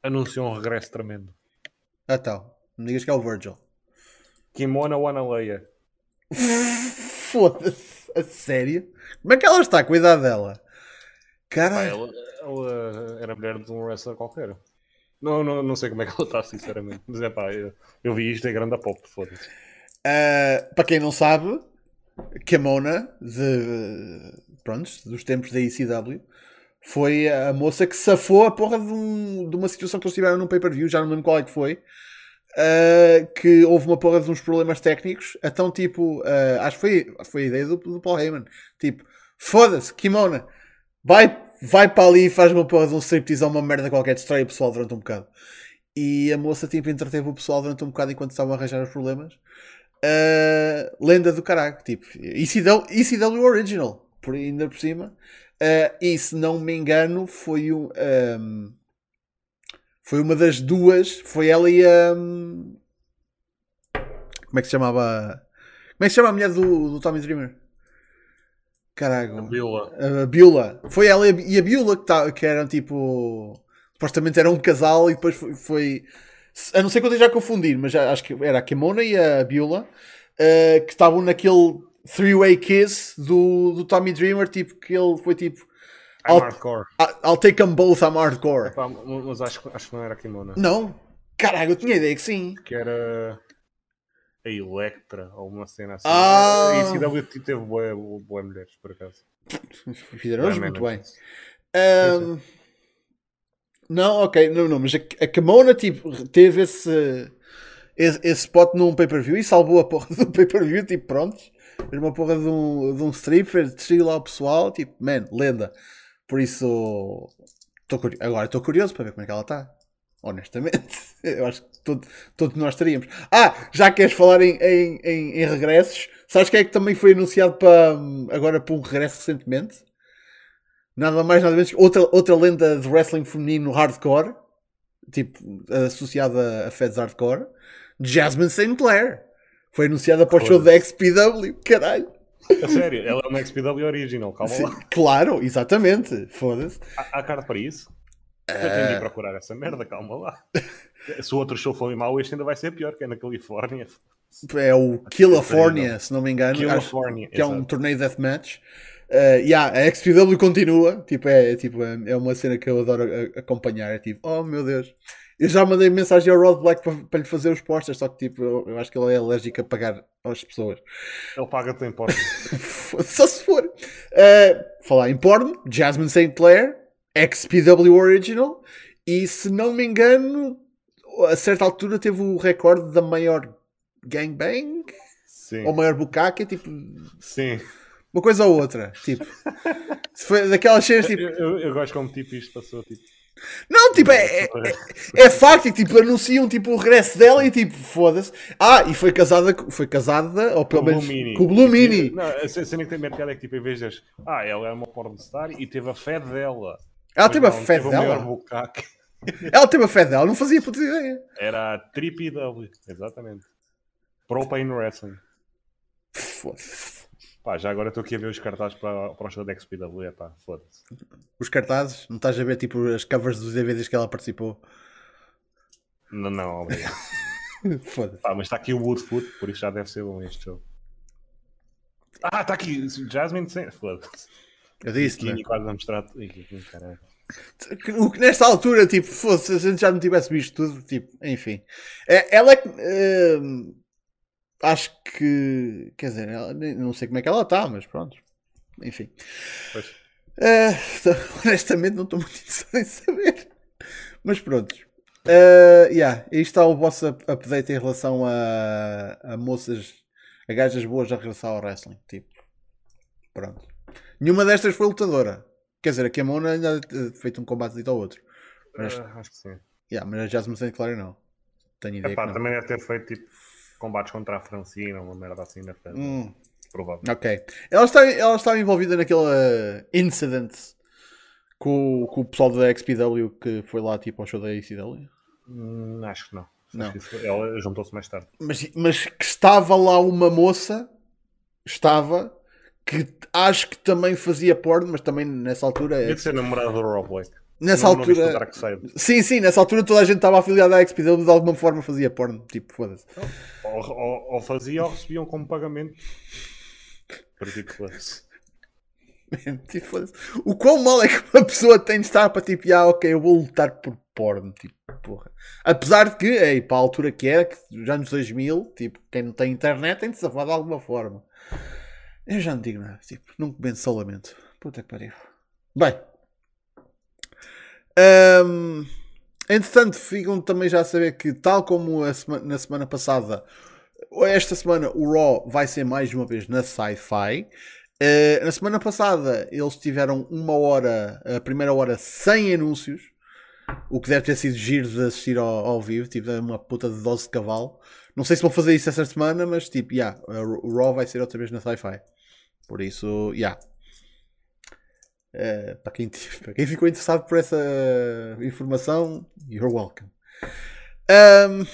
anunciou um regresso tremendo. Ah, tal. Me digas que é o Virgil. Kimona Wanaleia Foda-se. A sério? Como é que ela está idade dela? Caralho. ela, ela era mulher de um wrestler qualquer. Não, não, não sei como é que ela está, sinceramente. Mas é pá, eu, eu vi isto em grande a pop, foda-se. Uh, para quem não sabe, Kimona, de, pronto, dos tempos da ECW, foi a moça que safou a porra de, um- de uma situação que eles tiveram num pay-per-view, já não lembro qual é que foi, uh, que houve uma porra de uns problemas técnicos, então tipo, uh, acho que foi, foi a ideia do, do Paul Heyman, tipo, foda-se, Kimona, vai, vai para ali e faz uma porra de um striptease ou uma merda qualquer, destrói o pessoal durante um bocado. E a moça tipo entreteve o pessoal durante um bocado enquanto estavam a arranjar os problemas. Uh, lenda do caralho, tipo, ECW, ECW Original, por ainda por cima. Uh, e se não me engano, foi um, um, foi uma das duas, foi ela e a um, como é que se chamava? Como é que se chama a mulher do, do Tommy Dreamer? Caralho. A Billa. A Beulah. Foi ela e a Beulah que, tá, que eram tipo. Supostamente eram um casal e depois foi. foi a não ser que eu esteja a confundir, mas já- acho que era a Kimona e a Beulah eh, que estavam naquele three-way kiss do, do Tommy Dreamer. Tipo, que ele foi tipo. I'm I'll, hardcore. I'll take them both, I'm hardcore. Pá, mas acho, que- acho que não era a Kimona. Não, caralho, eu tinha ideia que sim. Que era a Electra ou uma cena assim. Ah. A ECW teve boas boas mulheres, por acaso. Fizeram muito bem. Ahm, não, ok, não, não, mas a, a Kimona tipo, teve esse, esse, esse spot num pay-per-view e salvou a porra do pay-per-view, tipo, pronto. Era uma porra de um, de um stripper, destruiu lá o pessoal, tipo, man, lenda. Por isso, tô agora estou curioso para ver como é que ela está. Honestamente, eu acho que todo- todos nós teríamos. Ah, já queres falar em, em, em, em regressos? Sabes quem é que também foi anunciado para, agora para um regresso recentemente? Nada mais, nada menos que outra, outra lenda de wrestling feminino hardcore, tipo, associada a Feds Hardcore, Jasmine St. Clair. Foi anunciada para o show da XPW, caralho. A sério, ela é uma XPW original, calma Sim, lá. claro, exatamente. Foda-se. Há, há cara para isso? Eu Eh. tenho de ir procurar essa merda, calma lá. Se o outro show foi mau, este ainda vai ser pior, que é na Califórnia. É o California, se não me engano. California, que é um torneio deathmatch. Uh, yeah, a XPW continua. Tipo, é, é, tipo, é é uma cena que eu adoro acompanhar. É tipo, oh meu Deus. Eu já mandei mensagem ao Rod Black para, para lhe fazer os posters, só que tipo, eu, eu acho que ele é alérgico a pagar às pessoas. Ele paga-te em porta. Só se for. Uh, falar em porno, Jasmine St. Clair, XPW Original, e se não me engano, a certa altura teve o recorde da maior gangbang Sim. ou maior bucaque, tipo, Sim. uma coisa ou outra. Tipo, foi daquelas cenas tipo, Eu, eu, eu gosto como tipo isto passou tipo. Não, tipo, é, é, é facto, e, tipo, anunciam tipo, o regresso dela e tipo, foda-se. Ah, e foi casada, foi casada, ou pelo menos com o Blue Mini. Não, a ce- cena que tem mercado é que tipo, em vez de. Ah, ela é uma pornstar e teve a fé dela. Ela teve a fé dela. Ela teve a fé dela, não fazia puta ideia. Era a Triple W, exatamente. Pro Pain Wrestling. Foda-se. Pá, já agora estou aqui a ver os cartazes para, para o show da XPW. É pá, foda-se. Os cartazes, não estás a ver tipo as covers dos DVDs que ela participou? Não, não, obrigado. Foda-se. Pá, mas está aqui o Woodfoot, por isso já deve ser bom este show. Ah, está aqui Jasmine Sen. Foda-se. Eu disse, né? Quase a mostrar. O que nesta altura, tipo, fosse, se a gente já não tivesse visto tudo, tipo, enfim. É, ela é que. hum, acho que. Quer dizer, ela- não sei como é que ela está, mas pronto. Enfim. Pois. É, honestamente, não estou muito interessado em saber. Mas pronto. Uh, yeah, aí está o vosso up- update em relação a, a moças, a gajas boas a regressar ao wrestling. Tipo, pronto. Nenhuma destas foi lutadora. Quer dizer, a Kimona ainda uh, feito um combate dito ao outro. Mas, Ah, acho que sim. yeah, mas a Jasmine St. Clair não. Tenho ideia Epá, que não. também deve ter feito tipo combates contra a Francina, uma merda assim na frente. Hum, Provável. ok. Ela está, ela estava envolvida naquele uh, incident com, o- com o pessoal da XPW que foi lá tipo ao show da ECW. Hum, acho que não. Não. Acho que isso- ela juntou-se mais tarde. mas, mas que estava lá uma moça, estava, que acho que também fazia porno, mas também nessa altura é- Devia ser namorada do Rob Blake. Nessa Não- não altura. Darkseid. Sim, sim, nessa altura toda a gente estava afiliada à XPW de alguma forma fazia porno. Tipo, foda-se. Ou, ou, fazia ou recebiam como pagamento. Tipo, foda-se. o quão mal é que uma pessoa tem de estar para tipo, ah, ok, eu vou lutar por porno. Tipo, porra. Apesar de que, ei, para a altura que era, que já nos 2000, tipo, quem não tem internet tem de safar de alguma forma. Eu já não digo nada, tipo, não comento só. Puta que pariu. Bem. Ahm, entretanto, ficam também já a saber que, tal como na semana passada, esta semana o Raw vai ser mais uma vez na Sci-Fi. Uh, na semana passada eles tiveram uma hora, a primeira hora sem anúncios, o que deve ter sido giro de assistir ao, ao vivo, tipo, é uma puta de dose de cavalo. Não sei se vão fazer isso essa semana, mas tipo, yeah, o Raw vai ser outra vez na Sci-Fi. Por isso, yeah. Uh, para, quem, para quem ficou interessado por essa informação, you're welcome. Um,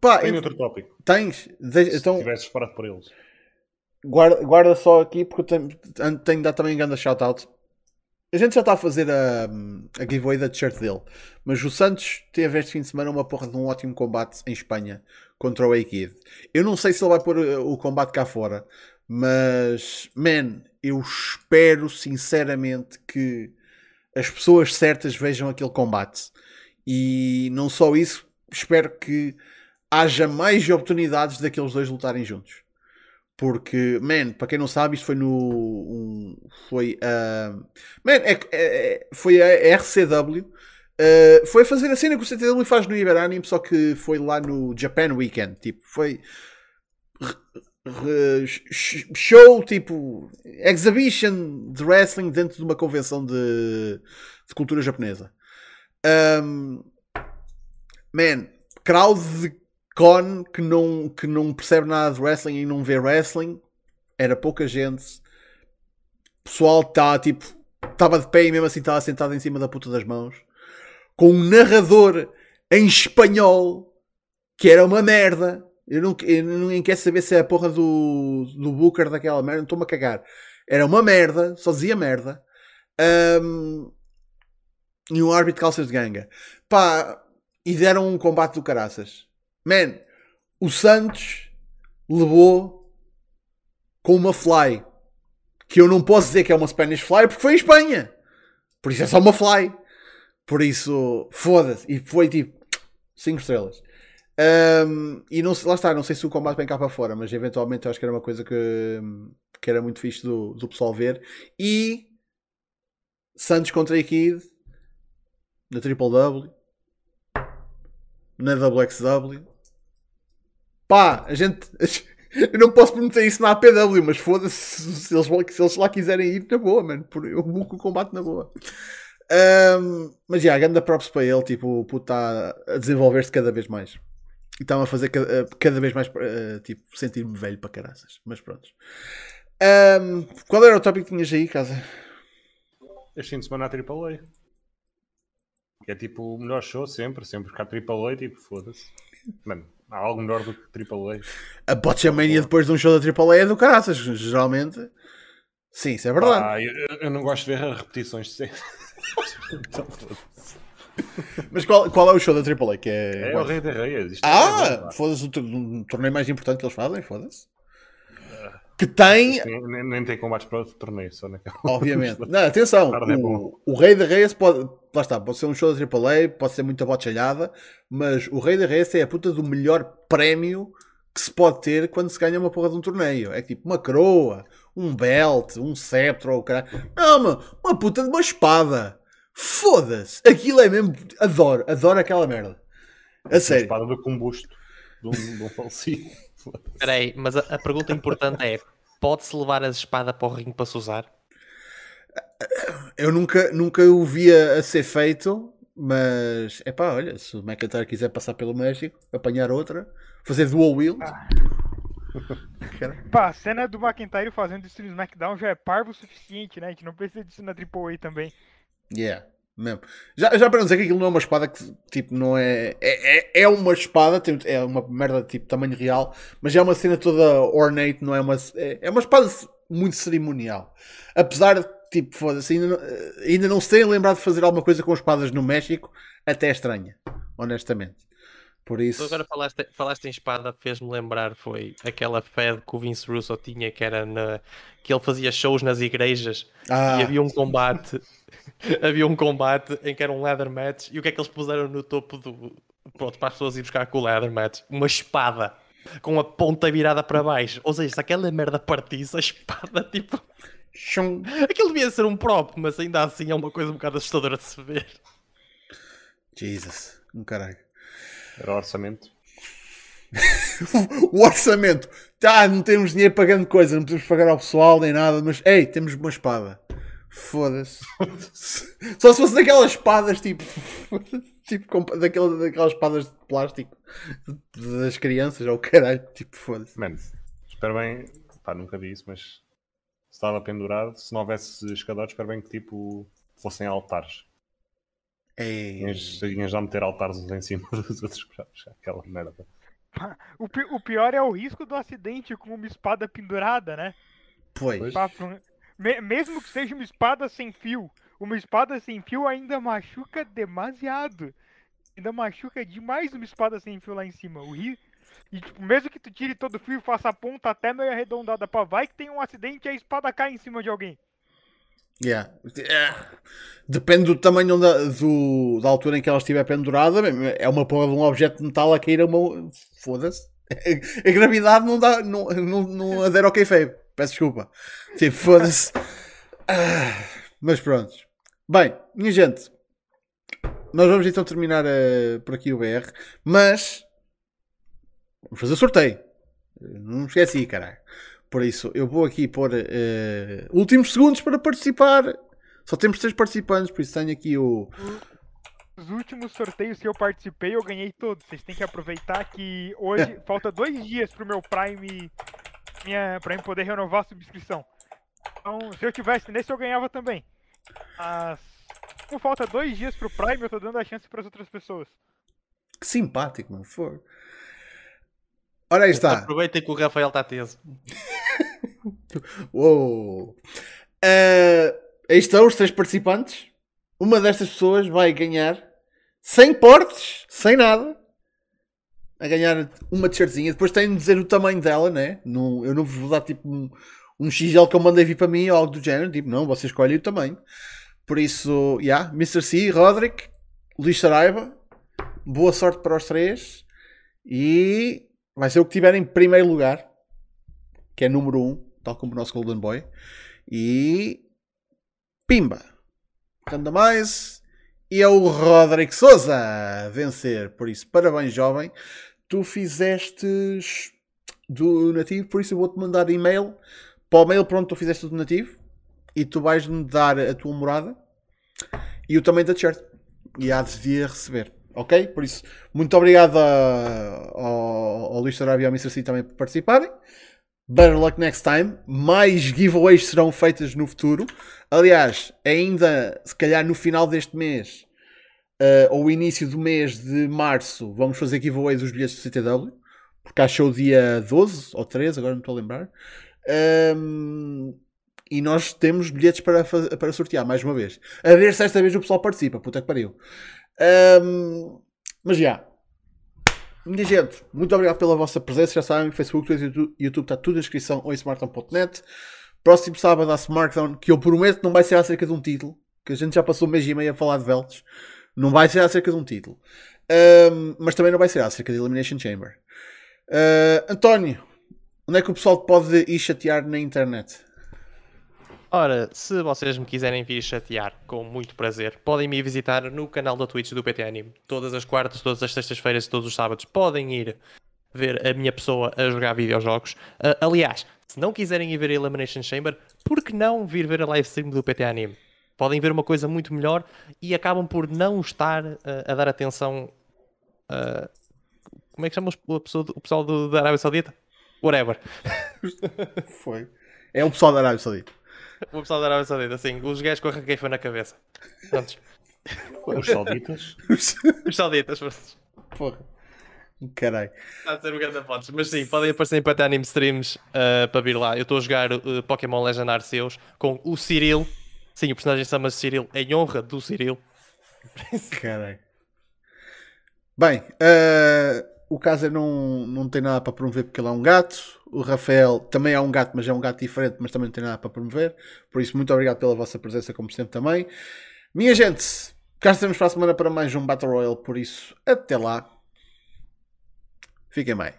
pá, outro tópico. tens? De- Se então, tivesses parado por eles. guarda, guarda só aqui porque tenho, tenho de dar também um grande shout-out. A gente já está a fazer a, a giveaway da t-shirt dele, mas o Santos teve este fim de semana uma porra de um ótimo combate em Espanha contra o A-Kid. Eu não sei se ele vai pôr uh, o combate cá fora, mas, man, eu espero sinceramente que as pessoas certas vejam aquele combate. E não só isso, espero que haja mais oportunidades daqueles dois lutarem juntos. Porque, man, para quem não sabe, isto foi no. um- foi. ah, man, é, é- foi a RCW. ah, foi fazer a cena que o CTW faz no Iberanime, só que foi lá no Japan Weekend. Tipo, foi. Show, tipo. Exhibition de wrestling dentro de uma convenção de, de cultura japonesa. Um, man, crowd de con que não, que não percebe nada de wrestling e não vê wrestling, era pouca gente. Pessoal está tipo, estava de pé e mesmo assim estava sentado em cima da puta das mãos, com um narrador em espanhol que era uma merda. Eu não, eu quer saber se é a porra do, do Booker daquela merda, estou-me a cagar. Era uma merda, só dizia merda. Um, e um árbitro de calças de ganga. Pá, e deram um combate do caraças. Man, o Santos levou com uma fly. Que eu não posso dizer que é uma Spanish fly porque foi em Espanha. Por isso é só uma fly. Por isso, foda-se. E foi tipo 5 estrelas. Um, e não, lá está, não sei se o combate vem cá para fora, mas eventualmente eu acho que era uma coisa que, que era muito fixe do, do pessoal ver. E Santos contra Kid na Triple W, na WXW. Pá, a gente. Eu não posso prometer isso na APW, mas foda-se se eles, se eles lá quiserem ir, na boa, mano. Eu buco o combate na boa. Ahm, mas já, yeah, ganda props para ele. Tipo, o puto está a desenvolver-se cada vez mais. E está a fazer cada, cada vez mais, eh, tipo, sentir-me velho para caraças. Mas pronto. Ahm, qual era o tópico que tinhas aí, casa? Este fim de semana a AAA. É tipo o melhor show sempre, sempre que há AAA, tipo, foda-se. Mano, há algo melhor do que AAA. A Botchamania depois de um show da AAA é do caraças, geralmente. Sim, isso é verdade. Ah, eu, eu não gosto de ver repetições de sempre. Então, foda-se. Mas qual, qual é o show da AAA? Que é... é o Rei da Reis. isto é Ah, pá. foda-se, o tor- um torneio mais importante que eles fazem, foda-se. Que tem, nem, nem, tem combates para outro torneio, só naquela. obviamente. Não, atenção, é o, o Rei da Reis pode, lá está, pode ser um show da AAA, pode ser muita botchalhada, mas o Rei da Reis é a puta do melhor prémio que se pode ter quando se ganha uma porra de um torneio. É tipo uma coroa, um belt, um sceptro ou o caralho. Não, mano, uma puta de uma espada. Foda-se. Aquilo é mesmo. Adoro, adoro aquela merda. A Uma sério. espada do combusto de um, de um falecido. Foda-se. Espera aí, mas a, a pergunta importante é: pode-se levar a espada para o ringue para se usar? Eu nunca, nunca o via a ser feito, mas é pá, olha, se o McIntyre quiser passar pelo México, apanhar outra, fazer dual wield. Cara, Pá, a cena do McIntyre fazendo isso no SmackDown já é parvo o suficiente, né? A gente não precisa disso na AAA também. Yeah, mesmo. Já, já para não dizer que aquilo não é uma espada que tipo não é. É, é, é uma espada, é uma merda tipo tamanho real, mas é uma cena toda ornate, não é uma. É, é uma espada muito cerimonial. Apesar de tipo, foda-se, ainda, não- ainda não se têm lembrado de fazer alguma coisa com espadas no México, até é estranha, honestamente. Por Tu isso, agora falaste, falaste em espada, fez-me lembrar, foi aquela fed que o Vince Russo tinha, que era na, que ele fazia shows nas igrejas ah, e havia um combate, havia um combate em que era um leather match e o que é que eles puseram no topo do. Pronto, para as pessoas ir buscar com o leather match? Uma espada com a ponta virada para baixo. Ou seja, se aquela merda partisse, a espada, tipo. chum. Aquilo devia ser um prop, mas ainda assim é uma coisa um bocado assustadora de se ver. Jesus, um caralho. Era o orçamento. o orçamento. Tá, não temos dinheiro para grande coisa, não podemos pagar ao pessoal nem nada, mas ei, temos uma espada. Foda-se. Só se fosse daquelas espadas tipo. tipo com- daquela, daquelas espadas de plástico das crianças ou caralho. Tipo, foda-se. Mano, espero bem. Pá, nunca vi isso, mas estava pendurado, se não houvesse escadores, espero bem que tipo fossem altares. Ei. Tinhas, já meter altares uns em cima dos outros puxar aquela merda. O, pi- o pior é o risco do acidente com uma espada pendurada, né? Pois. Pois. Papo- me- mesmo que seja uma espada sem fio, uma espada sem fio ainda machuca demasiado. Ainda machuca demais uma espada sem fio lá em cima. O ri... E tipo, mesmo que tu tire todo o fio e faça a ponta até meio arredondada pra vai que tem um acidente e a espada cai em cima de alguém. Yeah. É. Depende do tamanho da, do- da altura em que ela estiver pendurada. É uma porra de um objeto de metal a cair a uma. Foda-se. A gravidade não dá. Não, não, não adere ao kayfabe. Peço desculpa. Tipo, foda-se. Ah, mas pronto. Bem, minha gente. Nós vamos então terminar eh, por aqui o BR. Mas. Vamos fazer sorteio. Não me esqueci, caralho. Por isso, eu vou aqui pôr eh, últimos segundos para participar. Só temos três participantes, por isso tenho aqui o. Os últimos sorteios que eu participei, eu ganhei todos. Vocês têm que aproveitar que hoje falta dois dias pro meu Prime minha, pra eu poder renovar a subscrição. Então, se eu tivesse nesse, eu ganhava também. Mas, como falta dois dias pro Prime, eu tô dando a chance pras outras pessoas. Que simpático, mano. For. Ora aí está. Aproveitem que o Rafael está teso. Uou. Eh, aí estão os três participantes. Uma destas pessoas vai ganhar sem portes, sem nada. A ganhar uma t-shirtzinha. Depois tem de dizer o tamanho dela, né? Não, eu não vou dar tipo um, um XL que eu mandei vir para mim ou algo do género. Tipo, não, você escolhe o tamanho. Por isso, yeah, Mr. C, Roderick, Luís Saraiva, boa sorte para os três. E vai ser o que tiver em primeiro lugar, que é número 1, um, tal como o nosso Golden Boy. E pimba! Anda mais. E é o Roderick Souza a vencer. Por isso, parabéns, jovem. Tu fizestes do nativo, por isso eu vou-te mandar e-mail para o mail pronto tu fizeste do nativo e tu vais-me dar a tua morada e o tamanho da t-shirt. E há de receber. Ok? Por isso, muito obrigado a- ao, ao Luís Sarabia e ao Mr. C também por participarem. Better luck next time. Mais giveaways serão feitas no futuro. Aliás, ainda se calhar no final deste mês eh, ou início do mês de março, vamos fazer giveaway dos bilhetes do CTW. Porque há show dia 12 ou 13, agora não estou a lembrar. Ahm, e nós temos bilhetes para, para sortear mais uma vez. A ver se esta vez o pessoal participa. Puta que pariu. Ahm, mas já. Minha gente, muito obrigado pela vossa presença. Já sabem, Facebook, Twitter, YouTube, está tudo na descrição ou em smartphone.net. Próximo sábado há Smartdown, que eu prometo não vai ser acerca de um título, que a gente já passou um mês e meio a falar de Veltes. Não vai ser acerca de um título. Ahm, mas também não vai ser acerca de Elimination Chamber. Ah, António, onde é que o pessoal pode ir chatear na internet? Ora, se vocês me quiserem vir chatear, com muito prazer, podem me visitar no canal da Twitch do PT Anime. Todas as quartas, todas as sextas-feiras e todos os sábados podem ir ver a minha pessoa a jogar videojogos. Ah, aliás, se não quiserem ir ver a Elimination Chamber, por que não vir ver a live stream do PT Anime? Podem ver uma coisa muito melhor e acabam por não estar ah, a dar atenção. ah, como é que chama o pessoal, o pessoal do- da Arábia Saudita? Whatever. Foi. É o pessoal da Arábia Saudita. O pessoal da Arábia Saudita, sim. Os gajos com a requeifa na cabeça. Prontos. Os sauditas. Os sauditas, prontos. Porra. Caralho. Está a ser um grande pontos. Mas sim, podem aparecer em PT Anime Streams ah, para vir lá. Eu estou a jogar uh, Pokémon Legend Arceus com o Cyril Sim, o personagem chama-se Cyril em honra do Cyril. Caralho. Bem, eh, o Casa não, não tem nada para promover porque ele é um gato. O Rafael também é um gato, mas é um gato diferente, mas também não tem nada para promover. Por isso, muito obrigado pela vossa presença, como sempre, também. Minha gente, cá estaremos para a semana para mais um Battle Royale. Por isso, até lá. Fiquem bem.